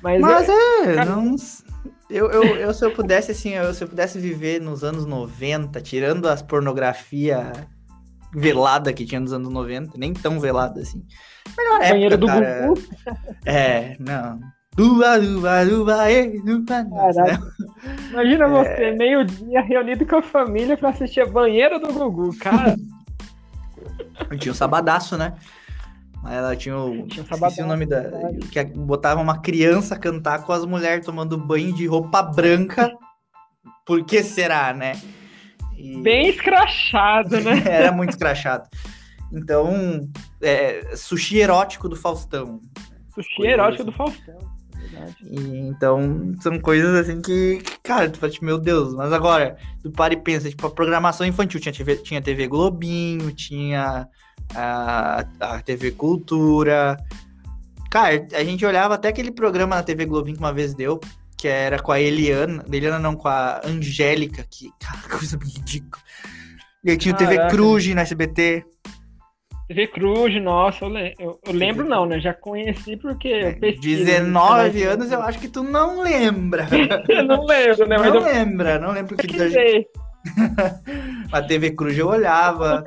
Mas, mas é, é cara... não eu, eu, eu, se eu pudesse, assim, eu, se eu pudesse viver nos anos 90, tirando as pornografia velada que tinha nos anos 90, nem tão velada assim. Melhor Banheiro época, do cara. Gugu. É, não. Duba, duba, duba, e, duba, né? Imagina é... você, meio-dia, reunido com a família pra assistir a banheira do Gugu, cara. <laughs> tinha um sabadaço, né? Ela tinha o. Tinha o nome da. Que botava uma criança cantar com as mulheres tomando banho de roupa branca. Por que será, né? E... Bem escrachado, né? <laughs> Era muito escrachado. Então, é, sushi erótico do Faustão. Sushi Curioso. erótico do Faustão. E, então, são coisas assim que, cara, tu fala, tipo, meu Deus, mas agora, tu para e pensa, tipo, a programação infantil tinha TV, tinha TV Globinho, tinha a, a TV Cultura. Cara, a gente olhava até aquele programa na TV Globinho que uma vez deu, que era com a Eliana, Eliana não, com a Angélica, que, cara, <laughs> coisa ridícula. E aí tinha o TV Cruz na SBT. TV Cruz, nossa, eu, le eu, eu lembro não, né? Já conheci porque eu é, pesquiso. 19 né? anos eu acho que tu não lembra. <laughs> eu não lembro, né? Mas não eu... lembra, não lembro que... <laughs> a TV Cruz eu olhava.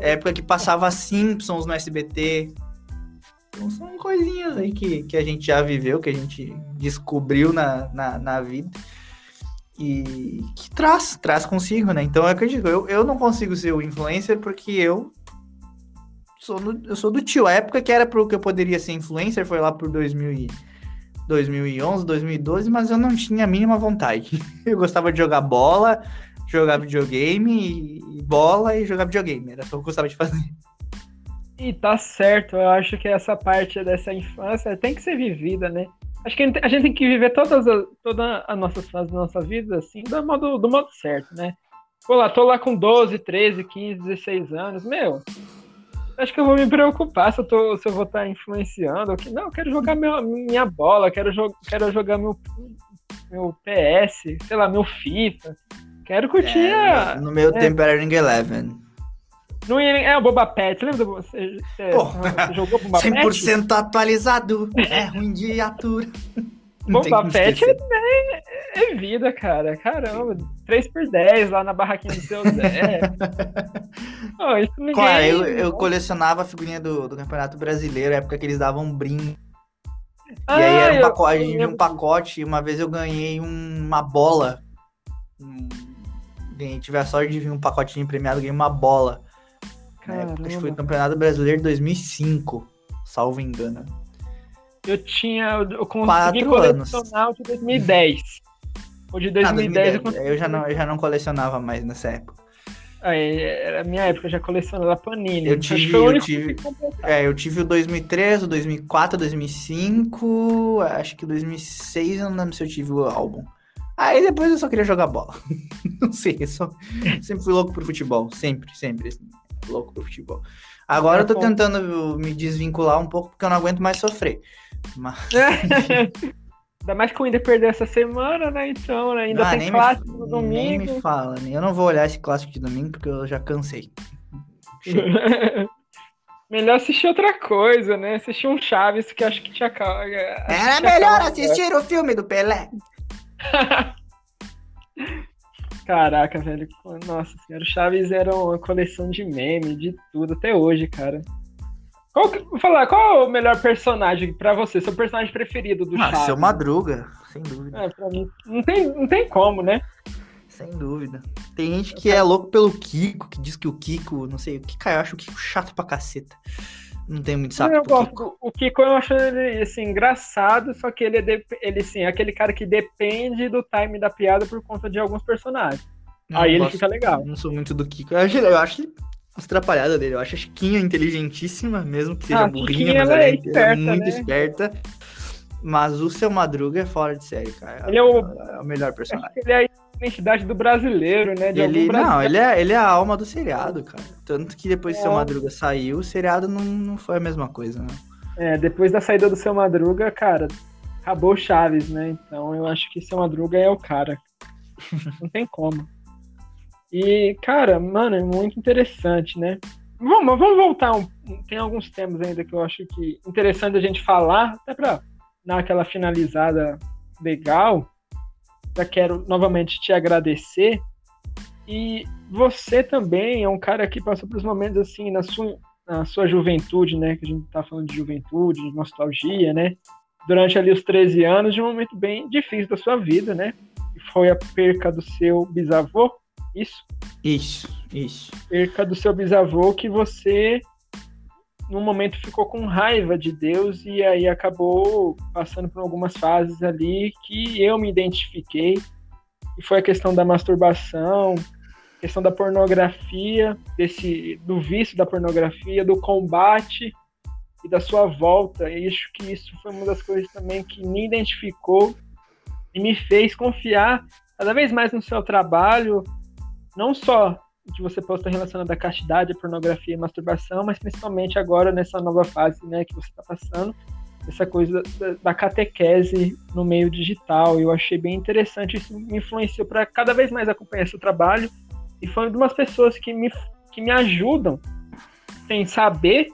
Época que passava Simpsons no SBT. Então são coisinhas aí que, que a gente já viveu, que a gente descobriu na, na, na vida. E que traz, traz consigo, né? Então eu acredito, eu, eu não consigo ser o influencer porque eu sou do, eu sou do tio. A época que era pro que eu poderia ser influencer foi lá por 2000 e, 2011, 2012, mas eu não tinha a mínima vontade. <laughs> Eu gostava de jogar bola, jogar videogame, e bola e jogar videogame. Era só o que eu gostava de fazer. E tá certo, eu acho que essa parte dessa infância tem que ser vivida, né? Acho que a gente tem que viver todas as, todas as nossas fases da nossa vida, assim, do modo, do modo certo, né? Pô, lá, tô lá com 12, 13, 15, 16 anos, meu, acho que eu vou me preocupar se eu, tô, se eu vou estar tá influenciando. Que, não, eu quero jogar meu, minha bola, quero, jo quero jogar meu, meu PS, sei lá, meu FIFA. Quero curtir é, a, No meu é, tempo era Ring Eleven. Não ia, é o Boba Pet, lembra? Você, você, você jogou Boba 100% Pet? 100% atualizado, é ruim de atura. Boba Pet é, é, é, vida, cara. Caramba, 3 por 10 lá na barraquinha do seu Zé. <laughs> oh, isso ninguém... Claro, eu, eu colecionava a figurinha do, do Campeonato Brasileiro, época que eles davam um brinde. Ah, e aí era um pacote, eu... um pacote, uma vez eu ganhei uma bola. Ganhei, tive a sorte de vir um pacotinho premiado, ganhei uma bola. Época, acho que foi o Campeonato Brasileiro de 2005, salvo engano. Eu tinha. Eu consegui colecionar o de 2010. O de 2010, ah, 2010 eu, consegui... eu, já não, eu já não colecionava mais nessa época. Aí, era a minha época, eu já colecionava Panini. Eu tive, eu tive, é, eu tive o 2003, o 2004, o 2005, acho que o 2006, eu não lembro se eu tive o álbum. Aí depois eu só queria jogar bola. <laughs> não sei, eu só, sempre fui louco por futebol, sempre, sempre, assim, louco por futebol. Agora eu tô tentando me desvincular um pouco porque eu não aguento mais sofrer. Mas... <laughs> Ainda mais que o Inter perdeu essa semana, né? Então, né? ainda ah, tem clássico me, no domingo. Nem me fala, né? Eu não vou olhar esse clássico de domingo porque eu já cansei. <laughs> melhor assistir outra coisa, né? Assistir um Chaves que acho que tinha. Era melhor assistir o filme do Pelé. <laughs> Caraca, velho. Nossa senhora, o Chaves era uma coleção de meme, de tudo, até hoje, cara. Qual, vou falar, qual é o melhor personagem pra você? Seu personagem preferido do ah, Chaves? Seu Madruga, sem dúvida. É, pra mim, não tem, não tem como, né? Sem dúvida. Tem gente que é louco pelo Kiko, que diz que o Kiko, não sei, o Kiko eu acho o Kiko chato pra caceta. Não tem muito saco. Eu gosto. Kiko. O Kiko eu acho ele assim, engraçado, só que ele, é ele sim, é aquele cara que depende do time da piada por conta de alguns personagens. Aí ele gosto, fica legal. Não sou muito do Kiko. Eu acho, eu acho atrapalhada dele. Eu acho a Chiquinha inteligentíssima, mesmo que seja ah, burrinha, mas ela é, esperta, é muito né? esperta. Mas o seu Madruga é fora de série, cara. Ele é o, é o melhor personagem. Ele é identidade do brasileiro, né? De ele, não, ele é, ele é a alma do seriado, cara. Tanto que depois que o seu é. Madruga saiu, o seriado não, não foi a mesma coisa, né? É, depois da saída do seu Madruga, cara, acabou Chaves, né? Então eu acho que seu Madruga é o cara. <laughs> não tem como. E, cara, mano, é muito interessante, né? Vamos, vamos voltar. Um, tem alguns temas ainda que eu acho que interessante a gente falar, até pra dar aquela finalizada legal. Já quero novamente te agradecer. E você também é um cara que passou por momentos assim na sua, na sua juventude, né? Que a gente tá falando de juventude, de nostalgia, né? Durante ali os 13 anos, de um momento bem difícil da sua vida, né? Que foi a perca do seu bisavô, isso? Isso, isso. Perca do seu bisavô que você, no momento, ficou com raiva de Deus e aí acabou passando por algumas fases ali que eu me identifiquei. E foi a questão da masturbação, questão da pornografia, desse, do vício da pornografia, do combate e da sua volta. E acho que isso foi uma das coisas também que me identificou e me fez confiar cada vez mais no seu trabalho, não só que você posta relacionado à castidade, à pornografia e masturbação, mas principalmente agora nessa nova fase né, que você está passando, essa coisa da, da, catequese no meio digital. Eu achei bem interessante, isso me influenciou para cada vez mais acompanhar seu trabalho e foi uma das pessoas que me, que me ajudam, sem saber,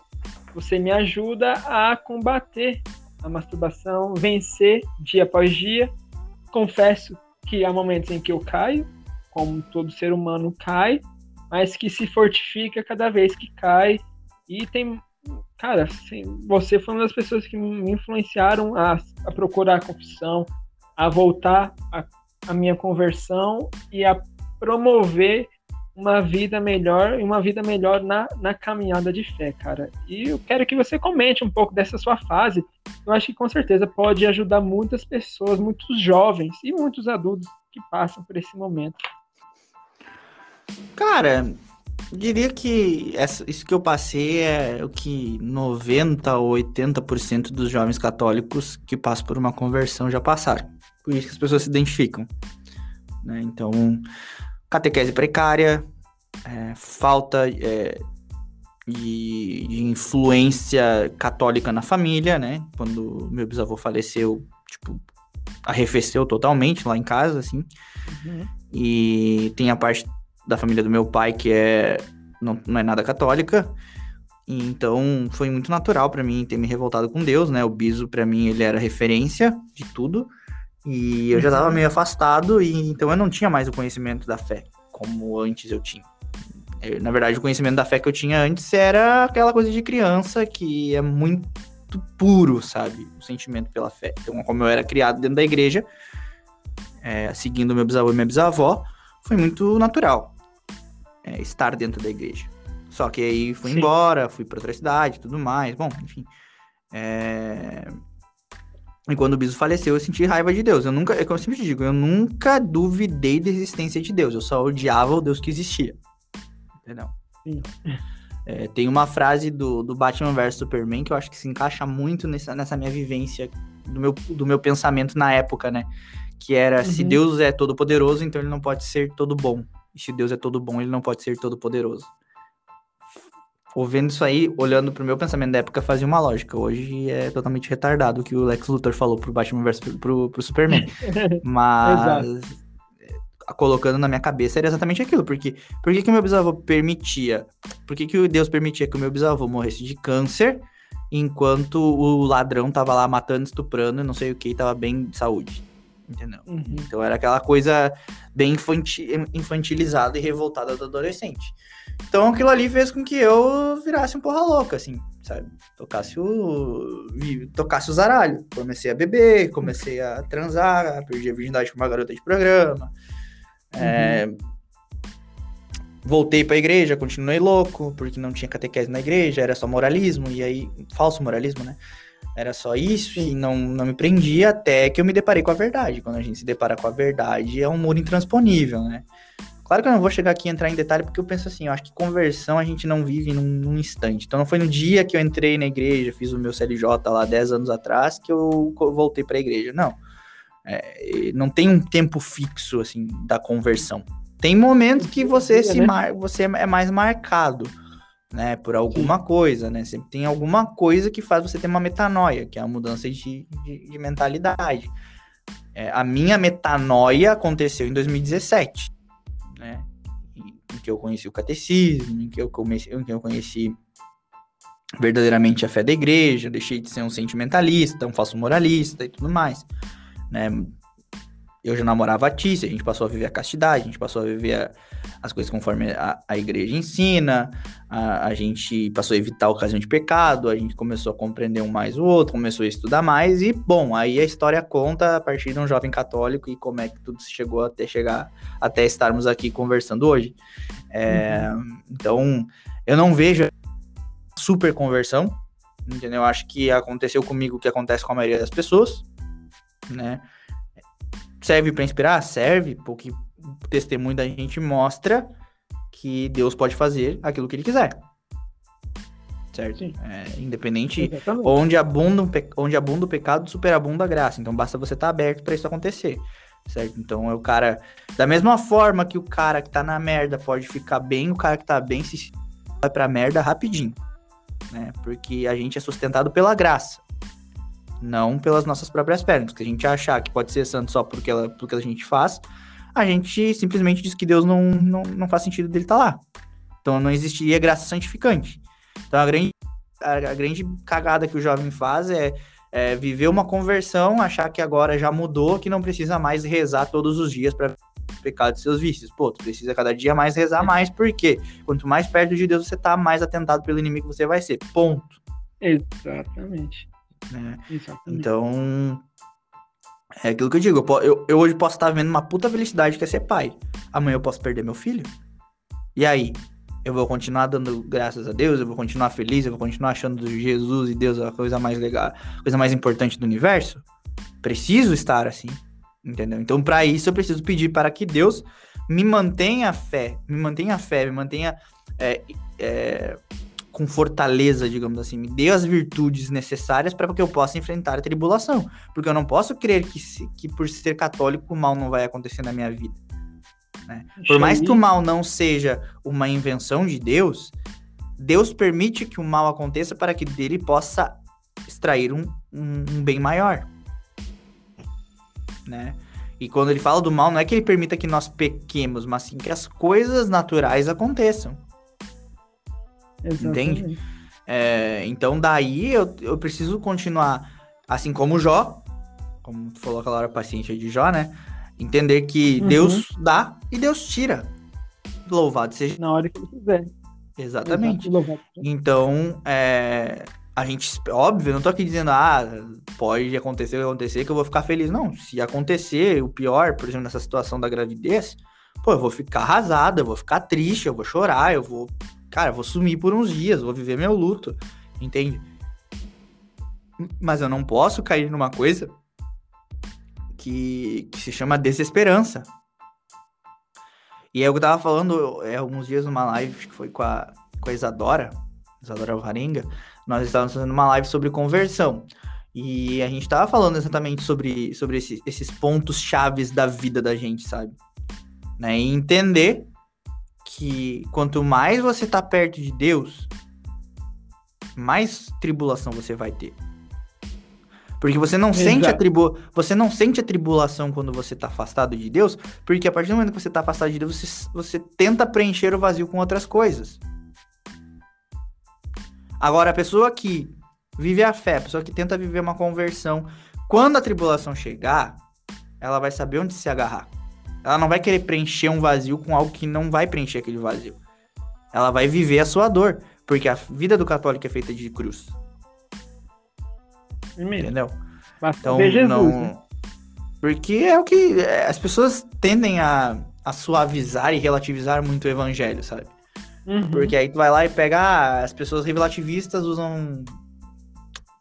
você me ajuda a combater a masturbação, vencer dia após dia. Confesso que há momentos em que eu caio, como todo ser humano cai, mas que se fortifica cada vez que cai. E tem. Cara, assim, você foi uma das pessoas que me influenciaram a, a procurar a confissão, a voltar a, a minha conversão e a promover uma vida melhor e uma vida melhor na, na caminhada de fé, cara. E eu quero que você comente um pouco dessa sua fase. Eu acho que com certeza pode ajudar muitas pessoas, muitos jovens e muitos adultos que passam por esse momento. Cara, diria que essa, isso que eu passei é o que 90 ou 80% dos jovens católicos que passam por uma conversão já passaram. Por isso que as pessoas se identificam. Né? Então, catequese precária, é, falta é, de, de, influência católica na família, né? Quando meu bisavô faleceu, tipo, arrefeceu totalmente lá em casa, assim. Uhum. E tem a parte da família do meu pai, que é não, não é nada católica. Então foi muito natural para mim ter me revoltado com Deus, né? O Biso para mim ele era referência de tudo. E eu já tava meio afastado e então eu não tinha mais o conhecimento da fé como antes eu tinha. Eu, na verdade, o conhecimento da fé que eu tinha antes era aquela coisa de criança que é muito puro, sabe? O sentimento pela fé. Então, como eu era criado dentro da igreja, é, seguindo meu bisavô e minha bisavó, foi muito natural é, estar dentro da igreja. Só que aí fui Sim. embora, fui para outra cidade tudo mais. Bom, enfim. É... E quando o Biso faleceu, eu senti raiva de Deus. Eu nunca, é como eu sempre digo, eu nunca duvidei da existência de Deus. Eu só odiava o Deus que existia. Entendeu? É, tem uma frase do, do Batman vs Superman que eu acho que se encaixa muito nessa, nessa minha vivência, do meu, do meu pensamento na época, né? Que era: uhum. se Deus é todo poderoso, então ele não pode ser todo bom. E se Deus é todo bom, ele não pode ser todo poderoso. Ouvindo isso aí, olhando pro meu pensamento da época, fazia uma lógica. Hoje é totalmente retardado o que o Lex Luthor falou pro Batman vs pro, pro Superman. <laughs> Mas colocando na minha cabeça era exatamente aquilo. Porque por que, o meu bisavô permitia? Por que, que Deus permitia que o meu bisavô morresse de câncer enquanto o ladrão tava lá matando, estuprando e não sei o que, tava bem de saúde? Entendeu? Uhum. Então era aquela coisa bem infantil, infantilizada e revoltada do adolescente. Então aquilo ali fez com que eu virasse um porra louca, assim, sabe? Tocasse o. Tocasse o zaralho. Comecei a beber, comecei a transar, perdi a virgindade com uma garota de programa. Uhum. É... Voltei pra igreja, continuei louco, porque não tinha catequese na igreja, era só moralismo, e aí. Falso moralismo, né? Era só isso e não, não me prendia até que eu me deparei com a verdade. Quando a gente se depara com a verdade, é um muro intransponível, né? Claro que eu não vou chegar aqui e entrar em detalhe, porque eu penso assim, eu acho que conversão a gente não vive num, num, instante. Então não foi no dia que eu entrei na igreja, fiz o meu CLJ lá 10 anos atrás, que eu voltei para a igreja. Não. É, não tem um tempo fixo, assim, da conversão. Tem momentos que você, se né? mar... você é mais marcado né, por alguma Sim. coisa, né? Sempre tem alguma coisa que faz você ter uma metanoia, que é a mudança de, de, de mentalidade. É, a minha metanoia aconteceu em 2017, né? Em que eu conheci o catecismo, em que eu, comecei, em que eu conheci verdadeiramente a fé da igreja, deixei de ser um sentimentalista, um falso moralista e tudo mais, né? Eu já namorava a Tícia, a gente passou a viver a castidade, a gente passou a viver a, as coisas conforme a, a igreja ensina, a, a, gente passou a evitar a ocasião de pecado, a gente começou a compreender um mais o outro, começou a estudar mais, e bom, aí a história conta a partir de um jovem católico e como é que tudo chegou até chegar, até estarmos aqui conversando hoje. É, uhum. Então, eu não vejo super conversão, entendeu? Eu acho que aconteceu comigo o que acontece com a maioria das pessoas, né? Serve para inspirar? Serve, porque o testemunho da gente mostra que Deus pode fazer aquilo que ele quiser. certo? É, independente Exatamente. onde abunda, onde abunda o pecado, superabunda a graça. Então basta você estar tá aberto para isso acontecer, certo? Então é o cara, da mesma forma que o cara que tá na merda pode ficar bem, o cara que tá bem se vai pra merda rapidinho, né? Porque a gente é sustentado pela graça, não pelas nossas próprias pernas. Porque a gente achar que pode ser santo só porque, ela, porque a gente faz, a gente simplesmente diz que Deus não, não, não faz sentido dele estar tá lá. Então não existiria graça santificante. Então a grande, a, grande cagada que o jovem faz é, é, viver uma conversão, achar que agora já mudou, que não precisa mais rezar todos os dias para pecado de seus vícios. Pô, tu precisa cada dia mais rezar mais, porque quanto mais perto de Deus você tá, mais atentado pelo inimigo você vai ser. Ponto. Exatamente. Né? Exatamente. Então, é aquilo que eu digo. Eu, eu, eu hoje posso estar vendo uma puta felicidade que é ser pai. Amanhã eu posso perder meu filho. E aí? Eu vou continuar dando graças a Deus, eu vou continuar feliz, eu vou continuar achando Jesus e Deus a coisa mais legal, a coisa mais importante do universo. Preciso estar assim, entendeu? Então, para isso, eu preciso pedir para que Deus me mantenha a fé, me mantenha a fé, me mantenha é, é, com fortaleza, digamos assim, me dê as virtudes necessárias para que eu possa enfrentar a tribulação. Porque eu não posso crer que, que por ser católico o mal não vai acontecer na minha vida. Né? Por mais que o mal não seja uma invenção de Deus, Deus permite que o mal aconteça para que dele possa extrair um, um, um bem maior. Né? E quando ele fala do mal, não é que ele permita que nós pequemos, mas sim que as coisas naturais aconteçam. Exatamente. Entende? É, então, daí eu, eu preciso continuar, assim como Jó, como tu falou aquela hora paciente de Jó, né? Entender que uhum. Deus dá e Deus tira. Louvado seja. Na hora que ele quiser. Exatamente. Exato, então, é, a gente, óbvio, eu não tô aqui dizendo, ah, pode acontecer, acontecer, que eu vou ficar feliz. Não, se acontecer o pior, por exemplo, nessa situação da gravidez, pô, eu vou ficar arrasada, eu vou ficar triste, eu vou chorar, eu vou, cara, vou sumir por uns dias, vou viver meu luto, entende? Mas eu não posso cair numa coisa que, que se chama desesperança. E é o que eu tava falando é, alguns dias numa live, que foi com a, com a Isadora, Isadora Varenga, nós estávamos fazendo uma live sobre conversão. E a gente estava falando exatamente sobre, sobre esse, esses pontos chaves da vida da gente, sabe? Né? E entender que quanto mais você tá perto de Deus, mais tribulação você vai ter. Porque você não Exato. sente a tribu... você não sente a tribulação quando você tá afastado de Deus, porque a partir do momento que você tá afastado de Deus, você, você tenta preencher o vazio com outras coisas. Agora, a pessoa que vive a fé, a pessoa que tenta viver uma conversão, quando a tribulação chegar, ela vai saber onde se agarrar. Ela não vai querer preencher um vazio com algo que não vai preencher aquele vazio. Ela vai viver a sua dor, porque a vida do católico é feita de cruz. Entendeu? Mas então, Jesus, não... Né? Porque é o que é, as pessoas tendem a, a suavizar e relativizar muito o evangelho, sabe? Uhum. Porque aí tu vai lá e pega, ah, as pessoas relativistas usam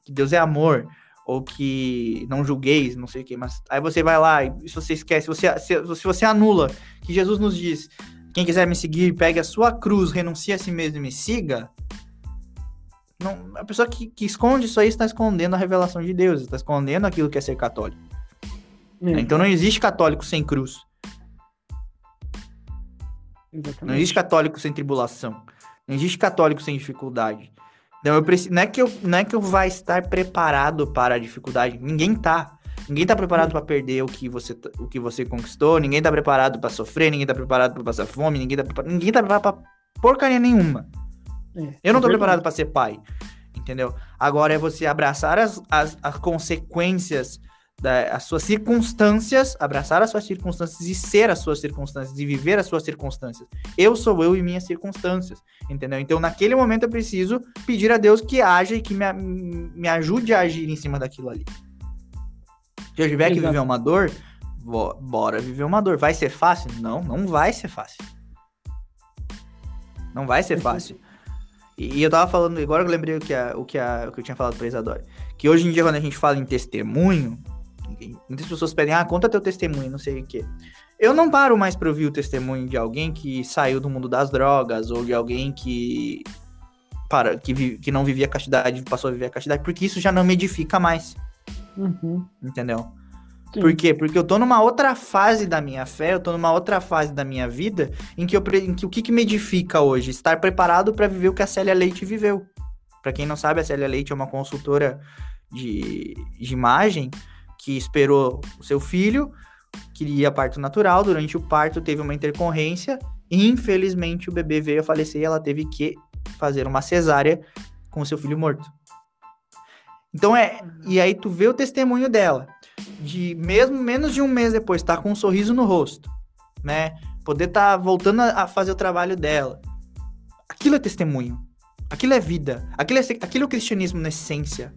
que Deus é amor, ou que não julgueis, não sei o que, mas aí você vai lá e se você esquece, você, se, se você anula que Jesus nos diz, quem quiser me seguir, pegue a sua cruz, renuncie a si mesmo e me siga, não, a pessoa que, que esconde isso aí está escondendo a revelação de Deus, está escondendo aquilo que é ser católico. Hum. Então não existe católico sem cruz. Exatamente. Não existe católico sem tribulação. Não existe católico sem dificuldade. Então eu preciso, não é que eu não é que eu vai estar preparado para a dificuldade. Ninguém tá. Ninguém tá preparado para perder o que você o que você conquistou, ninguém tá preparado para sofrer, ninguém tá preparado para passar fome, ninguém tá preparado, ninguém tá preparado para porcaria nenhuma. É, eu não tô é preparado para ser pai, entendeu? Agora é você abraçar as, as, as consequências da, as suas circunstâncias, abraçar as suas circunstâncias e ser as suas circunstâncias e viver as suas circunstâncias. Eu sou eu e minhas circunstâncias, entendeu? Então, naquele momento, eu preciso pedir a Deus que haja e que me, me ajude a agir em cima daquilo ali. Se eu tiver Exato. que viver uma dor, bora viver uma dor. Vai ser fácil? Não, não vai ser fácil. Não vai ser fácil. E, e eu tava falando, agora eu lembrei o que, a, o, que a, o que eu tinha falado pra Isadora. Que hoje em dia, quando a gente fala em testemunho, muitas pessoas pedem, ah, conta teu testemunho, não sei o quê. Eu não paro mais pra ouvir o testemunho de alguém que saiu do mundo das drogas, ou de alguém que para, que, vi, que não vivia a castidade passou a viver a castidade, porque isso já não me edifica mais. Uhum. Entendeu? Sim. Por quê? Porque eu tô numa outra fase da minha fé, eu tô numa outra fase da minha vida, em que, eu, em que o que, que me edifica hoje? Estar preparado para viver o que a Célia Leite viveu. Para quem não sabe, a Célia Leite é uma consultora de, de imagem que esperou o seu filho, queria parto natural, durante o parto teve uma intercorrência, e infelizmente o bebê veio a falecer e ela teve que fazer uma cesárea com seu filho morto. Então é, e aí tu vê o testemunho dela, de mesmo menos de um mês depois, tá com um sorriso no rosto, né? Poder tá voltando a fazer o trabalho dela. Aquilo é testemunho. Aquilo é vida. Aquilo é, aquilo é o cristianismo na essência.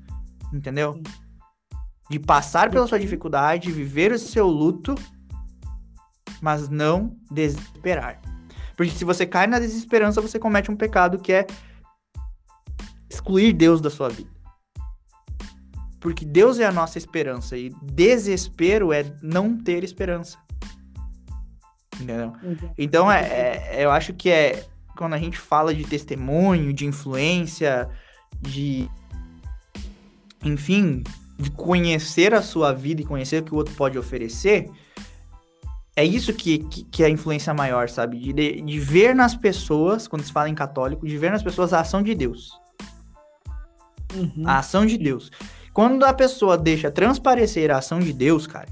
Entendeu? De passar pela sua dificuldade, viver o seu luto, mas não desesperar. Porque se você cai na desesperança, você comete um pecado que é excluir Deus da sua vida. Porque Deus é a nossa esperança e desespero é não ter esperança. Entendeu? Então, é, é- eu acho que é quando a gente fala de testemunho, de influência, de. Enfim, de conhecer a sua vida e conhecer o que o outro pode oferecer, é isso que, que, que é a influência maior, sabe? De, de, ver nas pessoas, quando se fala em católico, de ver nas pessoas a ação de Deus. Uhum. A ação de Deus. Quando a pessoa deixa transparecer a ação de Deus, cara,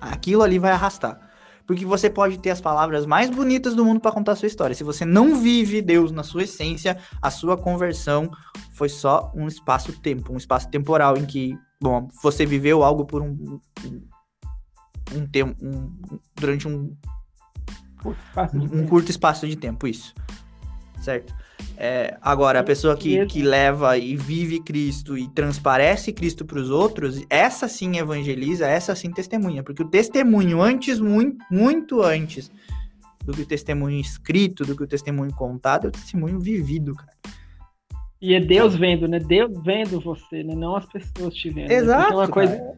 aquilo ali vai arrastar. Porque você pode ter as palavras mais bonitas do mundo para contar a sua história. Se você não vive Deus na sua essência, a sua conversão foi só um espaço-tempo, um espaço temporal em que, bom, você viveu algo por um um tempo, um, durante um de um curto espaço de tempo, isso. Certo? É, agora, a pessoa que, que leva e vive Cristo e transparece Cristo para os outros, essa sim evangeliza, essa sim testemunha. Porque o testemunho, antes, muito, muito antes do que o testemunho escrito, do que o testemunho contado, é o testemunho vivido, cara. E é Deus vendo, né? Deus vendo você, né? Não as pessoas te vendo. né? Exato, uma coisa, cara.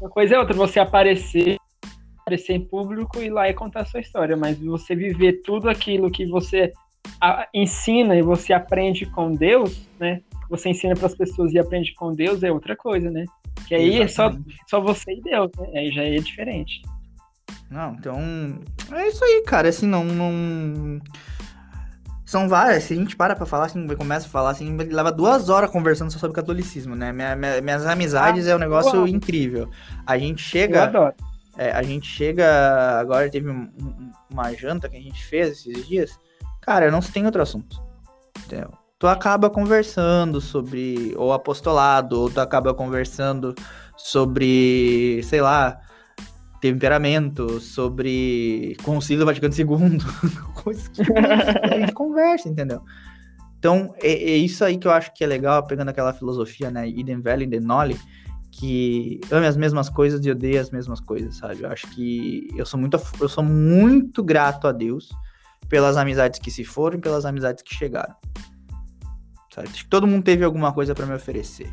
uma coisa é outra, você aparecer, aparecer em público e ir lá e contar a sua história, mas você viver tudo aquilo que você a- ensina e você aprende com Deus, né? Você ensina para as pessoas e aprende com Deus é outra coisa, né? Que aí é só, Exatamente. só você e Deus, né? Aí já é diferente. Não, então. É isso aí, cara. Assim, não. não... São várias. Se a gente para pra falar, assim, começa a falar, assim, leva duas horas conversando só sobre catolicismo, né? Minha- minha- minhas amizades é um negócio amo. incrível. A gente Eu chega. adoro. é, a gente chega. Agora teve um- uma janta que a gente fez esses dias. Cara, não se tem outro assunto. Entendeu? Tu acaba conversando sobre ou apostolado, ou tu acaba conversando sobre, sei lá, temperamento, sobre Concílio Vaticano II, <laughs> coisas que a gente conversa, entendeu? Então, é, é isso aí que eu acho que é legal, pegando aquela filosofia, né, idem veli, idem noli, que ame as mesmas coisas e odeie as mesmas coisas, sabe? Eu acho que eu sou muito, eu sou muito grato a Deus pelas amizades que se foram e pelas amizades que chegaram. Sabe? Acho que todo mundo teve alguma coisa pra me oferecer.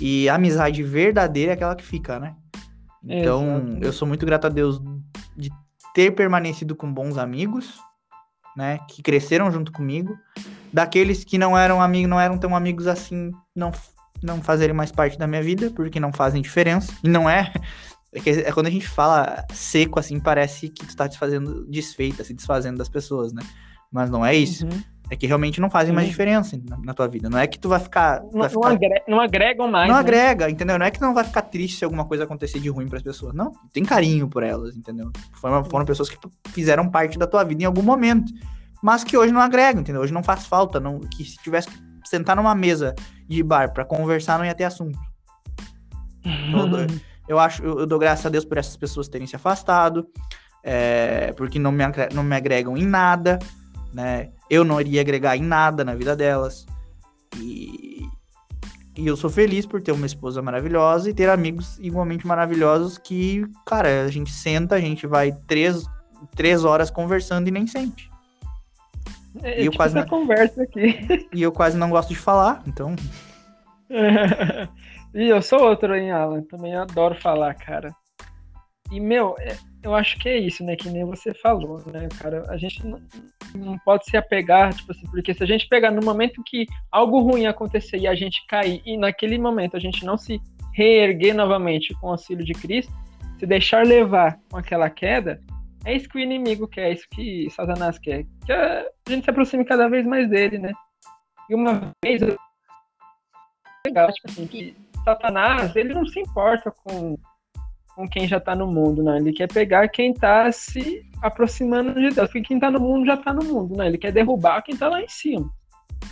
E a amizade verdadeira é aquela que fica, né? Então, Exatamente. eu sou muito grato a Deus de ter permanecido com bons amigos, né? Que cresceram junto comigo. Daqueles que não eram amigos, não eram tão amigos assim, não, não fazerem mais parte da minha vida, porque não fazem diferença. E não é. É, que é quando a gente fala seco, assim, parece que tu tá desfazendo, desfeita, se desfazendo das pessoas, né? Mas não é isso. Uhum. É que realmente não fazem mais diferença na, na tua vida. Não é que tu vai ficar. Não, vai não, ficar agre- não agregam mais. não né? agrega, entendeu? Não é que não vai ficar triste se alguma coisa acontecer de ruim pras pessoas. Não, tem carinho por elas, entendeu? Foram, foram pessoas que fizeram parte da tua vida em algum momento, mas que hoje não agregam, entendeu? Hoje não faz falta, não, que se tivesse que sentar numa mesa de bar pra conversar não ia ter assunto. <laughs> Então, eu, acho, eu, eu dou graças a Deus por essas pessoas terem se afastado, é, porque não me, não me agregam em nada, né? Eu não iria agregar em nada na vida delas. E, e eu sou feliz por ter uma esposa maravilhosa e ter amigos igualmente maravilhosos que, cara, a gente senta, a gente vai três, três horas conversando e nem sente. É, E eu tipo quase não- conversa aqui. <laughs> E eu quase não gosto de falar, então. <laughs> e eu sou outro, hein, Alan? Também adoro falar, cara. E, meu, é- eu acho que é isso, né? Que nem você falou, né, cara? A gente não, pode se apegar, tipo assim, porque se a gente pegar no momento que algo ruim acontecer e a gente cair, e naquele momento a gente não se reerguer novamente com o auxílio de Cristo, se deixar levar com aquela queda, é isso que o inimigo quer, é isso que Satanás quer. Que a gente se aproxime cada vez mais dele, né? E uma vez legal, tipo assim, que Satanás, ele não se importa com com quem já está no mundo, né? Ele quer pegar quem está se aproximando de Deus, porque quem está no mundo já está no mundo, né? Ele quer derrubar quem está lá em cima.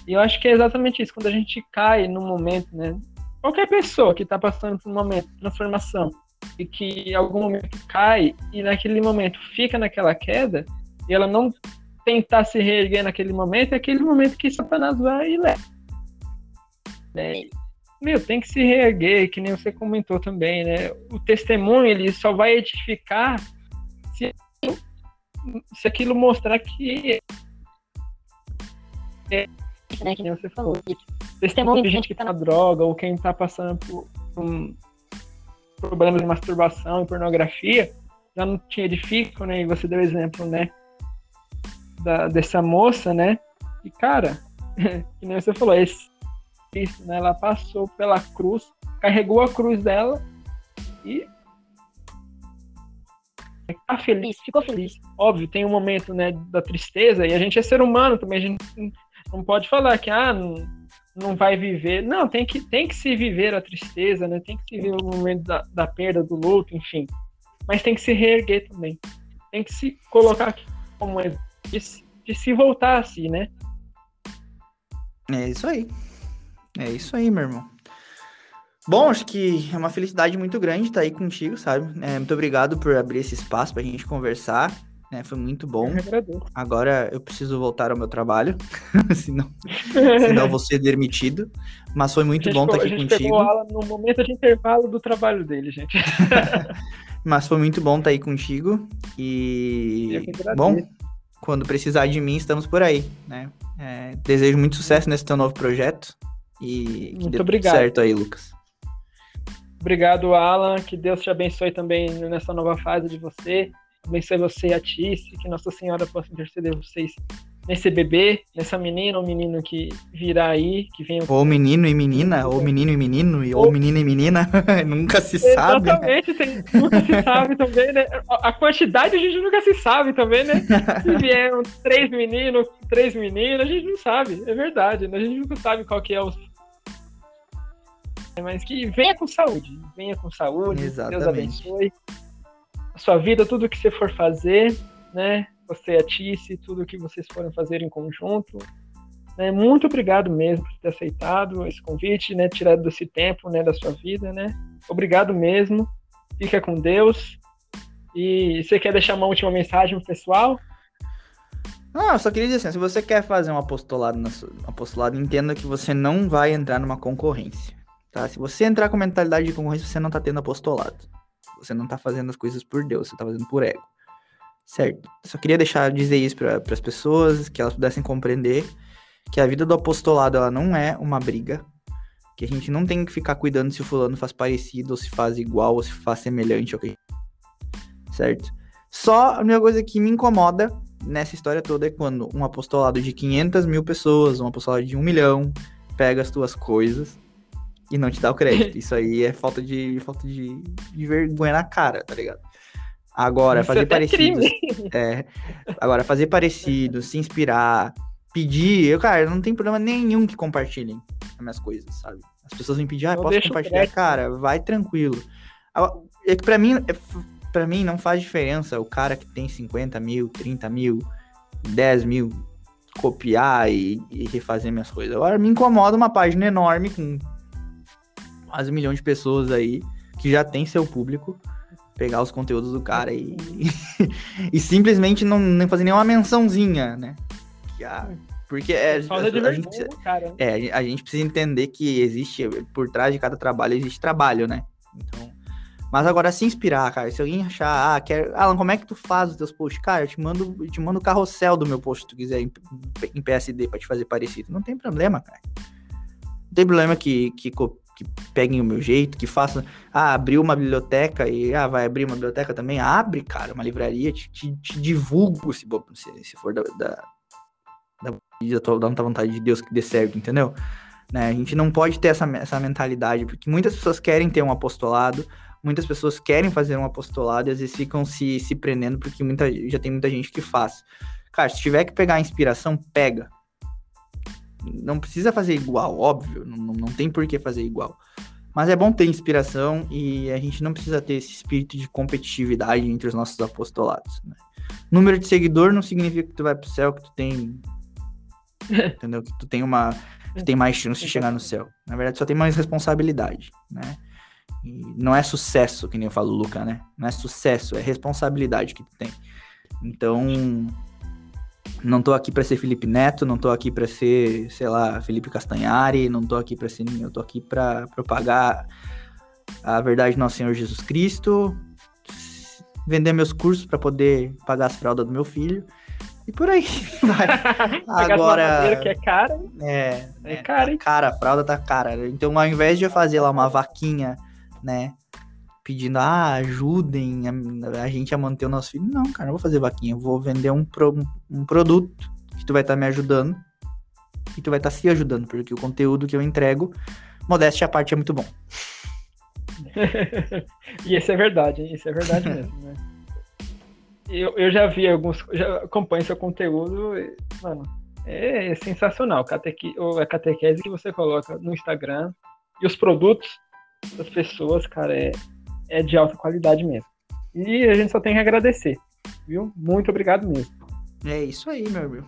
E eu acho que é exatamente isso, quando a gente cai no momento, né? Qualquer pessoa que está passando por um momento de transformação e que em algum momento cai e naquele momento fica naquela queda e ela não tentar se reerguer naquele momento, é aquele momento que Satanás vai e leva. Né? Meu, tem que se reerguer, que nem você comentou também, né? O testemunho, ele só vai edificar se, se aquilo mostrar que é, né, que nem você falou. Testemunho de gente que tá na droga, ou quem tá passando por, por um problemas de masturbação e pornografia, já não te edificam, né? E você deu exemplo, né? Da, dessa moça, né? E, cara, <laughs> que nem você falou, esse Cristo, né? Ela passou pela cruz, carregou a cruz dela e tá feliz, ficou feliz. Óbvio, tem um momento, né, da tristeza e a gente é ser humano também, a gente não pode falar que ah, não, não vai viver. Não, tem que tem que se viver a tristeza, né? Tem que se viver o momento da, da perda, do luto, enfim. Mas tem que se reerguer também. Tem que se colocar aqui como é de, de se voltar assim, né? É isso aí. É isso aí, meu irmão. Bom, acho que é uma felicidade muito grande estar aí contigo, sabe? É, muito obrigado por abrir esse espaço para a gente conversar. É, foi muito bom. Eu Agora eu preciso voltar ao meu trabalho, <laughs> senão, <laughs> senão eu vou ser demitido. Mas foi muito bom estar aqui a gente contigo. Pegou aula no momento de intervalo do trabalho dele, gente. <laughs> mas foi muito bom estar aí contigo. E bom, quando precisar de mim, estamos por aí, né? É, desejo muito sucesso nesse teu novo projeto. E que Muito obrigado. certo aí, Lucas. Obrigado, Alan. Que Deus te abençoe também nessa nova fase de você. Abençoe você e a Tice, que Nossa Senhora possa interceder vocês nesse bebê, nessa menina ou menino que virá aí, que vem. Ou menino e menina, ou menino e menino, e ou, ou menino e menina, <laughs> nunca se sabe. Né? Exatamente, né? nunca se sabe também, né? A quantidade a gente nunca se sabe também, né? Se <laughs> vieram três meninos, três meninas, a gente não sabe, é verdade, né? A gente nunca sabe qual que é o mas que venha com saúde, venha com saúde, Exatamente. Deus abençoe a sua vida, tudo que você for fazer, né? você e a Tice, tudo que vocês foram fazer em conjunto. Né? Muito obrigado mesmo por ter aceitado esse convite, né? tirado desse tempo né? da sua vida. Né? Obrigado mesmo. Fica com Deus. E você quer deixar uma última mensagem pro pessoal? Não, eu só queria dizer assim, se você quer fazer um apostolado, na sua, um apostolado, entenda que você não vai entrar numa concorrência, tá? Se você entrar com mentalidade de concorrência, você não tá tendo apostolado. Você não tá fazendo as coisas por Deus, você tá fazendo por ego. Certo. Só queria deixar dizer isso para as pessoas, que elas pudessem compreender que a vida do apostolado ela não é uma briga, que a gente não tem que ficar cuidando se o fulano faz parecido, ou se faz igual, ou se faz semelhante que Certo? Só a única coisa que me incomoda nessa história toda é quando um apostolado de 500 mil pessoas, um apostolado de um milhão, pega as tuas coisas e não te dá o crédito. Isso aí é falta de falta de, de vergonha na cara, tá ligado? Agora, Isso fazer é parecido. É, agora, fazer parecido, se inspirar, pedir. Eu, cara, não tem problema nenhum que compartilhem as minhas coisas, sabe? As pessoas vêm pedir, ah, posso compartilhar? Cara, vai tranquilo. É que pra mim, é, pra mim não faz diferença o cara que tem 50 mil, 30 mil, 10 mil copiar e, e refazer minhas coisas. Agora me incomoda uma página enorme com quase um milhão de pessoas aí que já tem seu público pegar os conteúdos do cara e, <laughs> e simplesmente não, não fazer nenhuma mençãozinha, né? Ah, porque é, a, a, gente precisa, é, a gente precisa entender que existe, por trás de cada trabalho, existe trabalho, né? Então, mas agora se inspirar, cara. Se alguém achar, ah, quer. Alan, como é que tu faz os teus posts? Cara, eu te mando, eu te mando o carrossel do meu post se tu quiser em, em PSD pra te fazer parecido. Não tem problema, cara. Não tem problema que, que, que peguem o meu jeito, que façam. Ah, abriu uma biblioteca e ah, vai abrir uma biblioteca também. Abre, cara, uma livraria, te, te, te divulgo se, se, for da, da, da, da, vontade de Deus que dê certo, entendeu? Né? A gente não pode ter essa, essa mentalidade, porque muitas pessoas querem ter um apostolado, muitas pessoas querem fazer um apostolado e às vezes ficam se, se prendendo porque muita, já tem muita gente que faz. Cara, se tiver que pegar inspiração, pega. Não precisa fazer igual, óbvio, não, não tem por que fazer igual. Mas é bom ter inspiração e a gente não precisa ter esse espírito de competitividade entre os nossos apostolados. Né? Número de seguidor não significa que tu vai pro céu, que tu tem. <laughs> entendeu? Que tu tem uma. Que tem mais chance de chegar no céu. Na verdade, só tem mais responsabilidade, né? E não é sucesso, que nem eu falo, Luca, né? Não é sucesso, é responsabilidade que tu tem. Então, não tô aqui para ser Felipe Neto, não tô aqui para ser, sei lá, Felipe Castanhari, não tô aqui para ser ninguém, eu tô aqui para propagar a verdade do nosso Senhor Jesus Cristo, vender meus cursos para poder pagar as fraldas do meu filho. E por aí <laughs> vai. <laughs> Agora. que é cara. É, é, é cara, hein? Cara, a fralda tá cara. Então, ao invés de eu fazer lá uma vaquinha, né? Pedindo, ah, ajudem a, a, gente a manter o nosso filho. Não, cara, não vou fazer vaquinha. Eu vou vender um, pro, um produto que tu vai estar tá me ajudando e tu vai estar tá se ajudando, porque o conteúdo que eu entrego, modéstia à parte, é muito bom. <laughs> e isso é verdade, isso é verdade mesmo, né? <laughs> Eu, eu já vi alguns, já acompanho seu conteúdo, e, mano, é, é sensacional. Catequi, a catequese que você coloca no Instagram e os produtos das pessoas, cara, é, é de alta qualidade mesmo. E a gente só tem que agradecer, viu? Muito obrigado mesmo. É isso aí, meu amigo.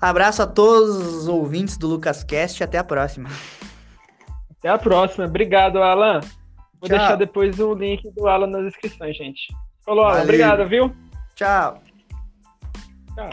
Abraço a todos os ouvintes do LucasCast e até a próxima. Até a próxima. Obrigado, Alan. Vou Tchau. deixar depois o link do Alan nas descrições, gente. Falou, Alan. Obrigado, viu? Tchau. Tchau.